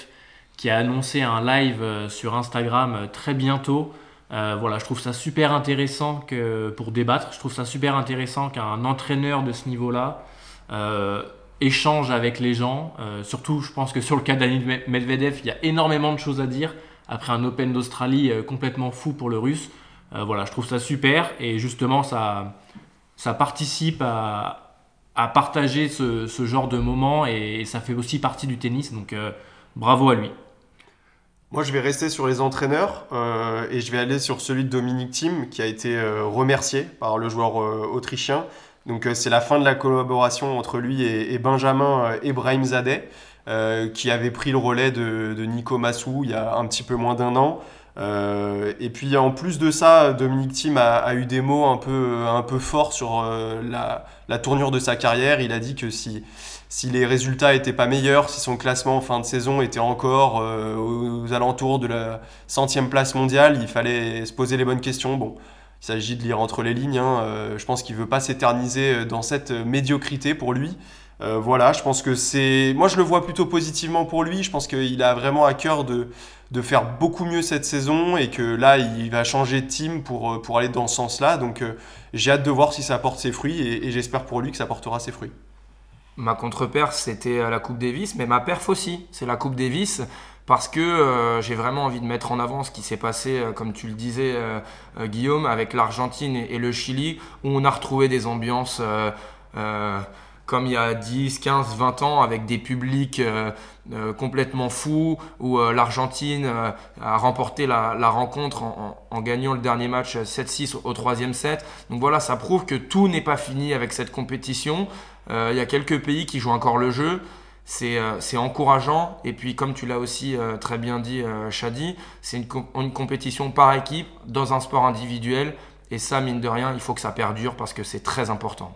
qui a annoncé un live euh, sur Instagram euh, très bientôt. Euh, voilà, je trouve ça super intéressant que, pour débattre. Je trouve ça super intéressant qu'un entraîneur de ce niveau-là échange avec les gens. Surtout, je pense que sur le cas d'Anil Medvedev, il y a énormément de choses à dire après un Open d'Australie complètement fou pour le Russe. Voilà, je trouve ça super et justement, ça, ça participe à, à partager ce, genre de moments et, ça fait aussi partie du tennis. Donc, bravo à lui. Moi, je vais rester sur les entraîneurs euh, et je vais aller sur celui de Dominique Thiem qui a été euh, remercié par le joueur euh, autrichien. Donc, euh, c'est la fin de la collaboration entre lui et, et Benjamin euh, Ebrahimzadeh euh, qui avait pris le relais de, de Nico Massou il y a un petit peu moins d'un an. Et puis en plus de ça, Dominique Thiem a, a eu des mots un peu, un peu forts sur la, la tournure de sa carrière. Il a dit que si, si les résultats étaient pas meilleurs, si son classement en fin de saison était encore euh, aux alentours de la centième place mondiale, il fallait se poser les bonnes questions. Bon, il s'agit de lire entre les lignes. hein. Euh, je pense qu'il veut pas s'éterniser dans cette médiocrité pour lui. Euh, voilà, je pense que c'est. Moi, je le vois plutôt positivement pour lui. Je pense qu'il a vraiment à cœur de, de faire beaucoup mieux cette saison et que là, il va changer de team pour, euh, pour aller dans ce sens-là. Donc, euh, j'ai hâte de voir si ça porte ses fruits et, et j'espère pour lui que ça portera ses fruits. Ma contre-perf, c'était la Coupe Davis, mais ma perf aussi, c'est la Coupe Davis, parce que euh, j'ai vraiment envie de mettre en avant ce qui s'est passé, euh, comme tu le disais, euh, Guillaume, avec l'Argentine et, le Chili, où on a retrouvé des ambiances comme il y a 10, 15, 20 ans, avec des publics complètement fous, où l'Argentine a remporté la, rencontre en, en- en gagnant le dernier match 7-6 au troisième set. Donc voilà, ça prouve que tout n'est pas fini avec cette compétition. Euh, Il y a quelques pays qui jouent encore le jeu. C'est euh, encourageant. Et puis, comme tu l'as aussi euh, très bien dit, euh, Shadi, c'est une, com- une compétition par équipe dans un sport individuel. Et ça, mine de rien, il faut que ça perdure parce que c'est très important.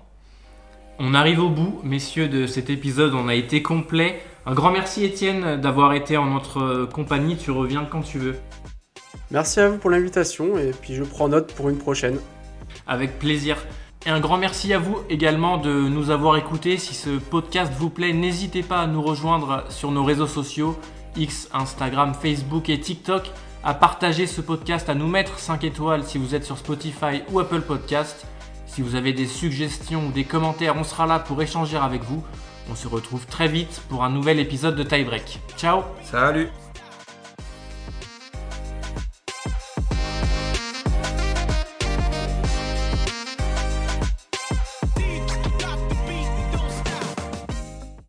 On arrive au bout, messieurs, de cet épisode. On a été complet. Un grand merci, Étienne, d'avoir été en notre compagnie. Tu reviens quand tu veux. Merci à vous pour l'invitation et puis je prends note pour une prochaine. Avec plaisir. Et un grand merci à vous également de nous avoir écoutés. Si ce podcast vous plaît, n'hésitez pas à nous rejoindre sur nos réseaux sociaux, X, Instagram, Facebook et TikTok, à partager ce podcast, à nous mettre 5 étoiles si vous êtes sur Spotify ou Apple Podcast. Si vous avez des suggestions ou des commentaires, on sera là pour échanger avec vous. On se retrouve très vite pour un nouvel épisode de Tie Break. Ciao Salut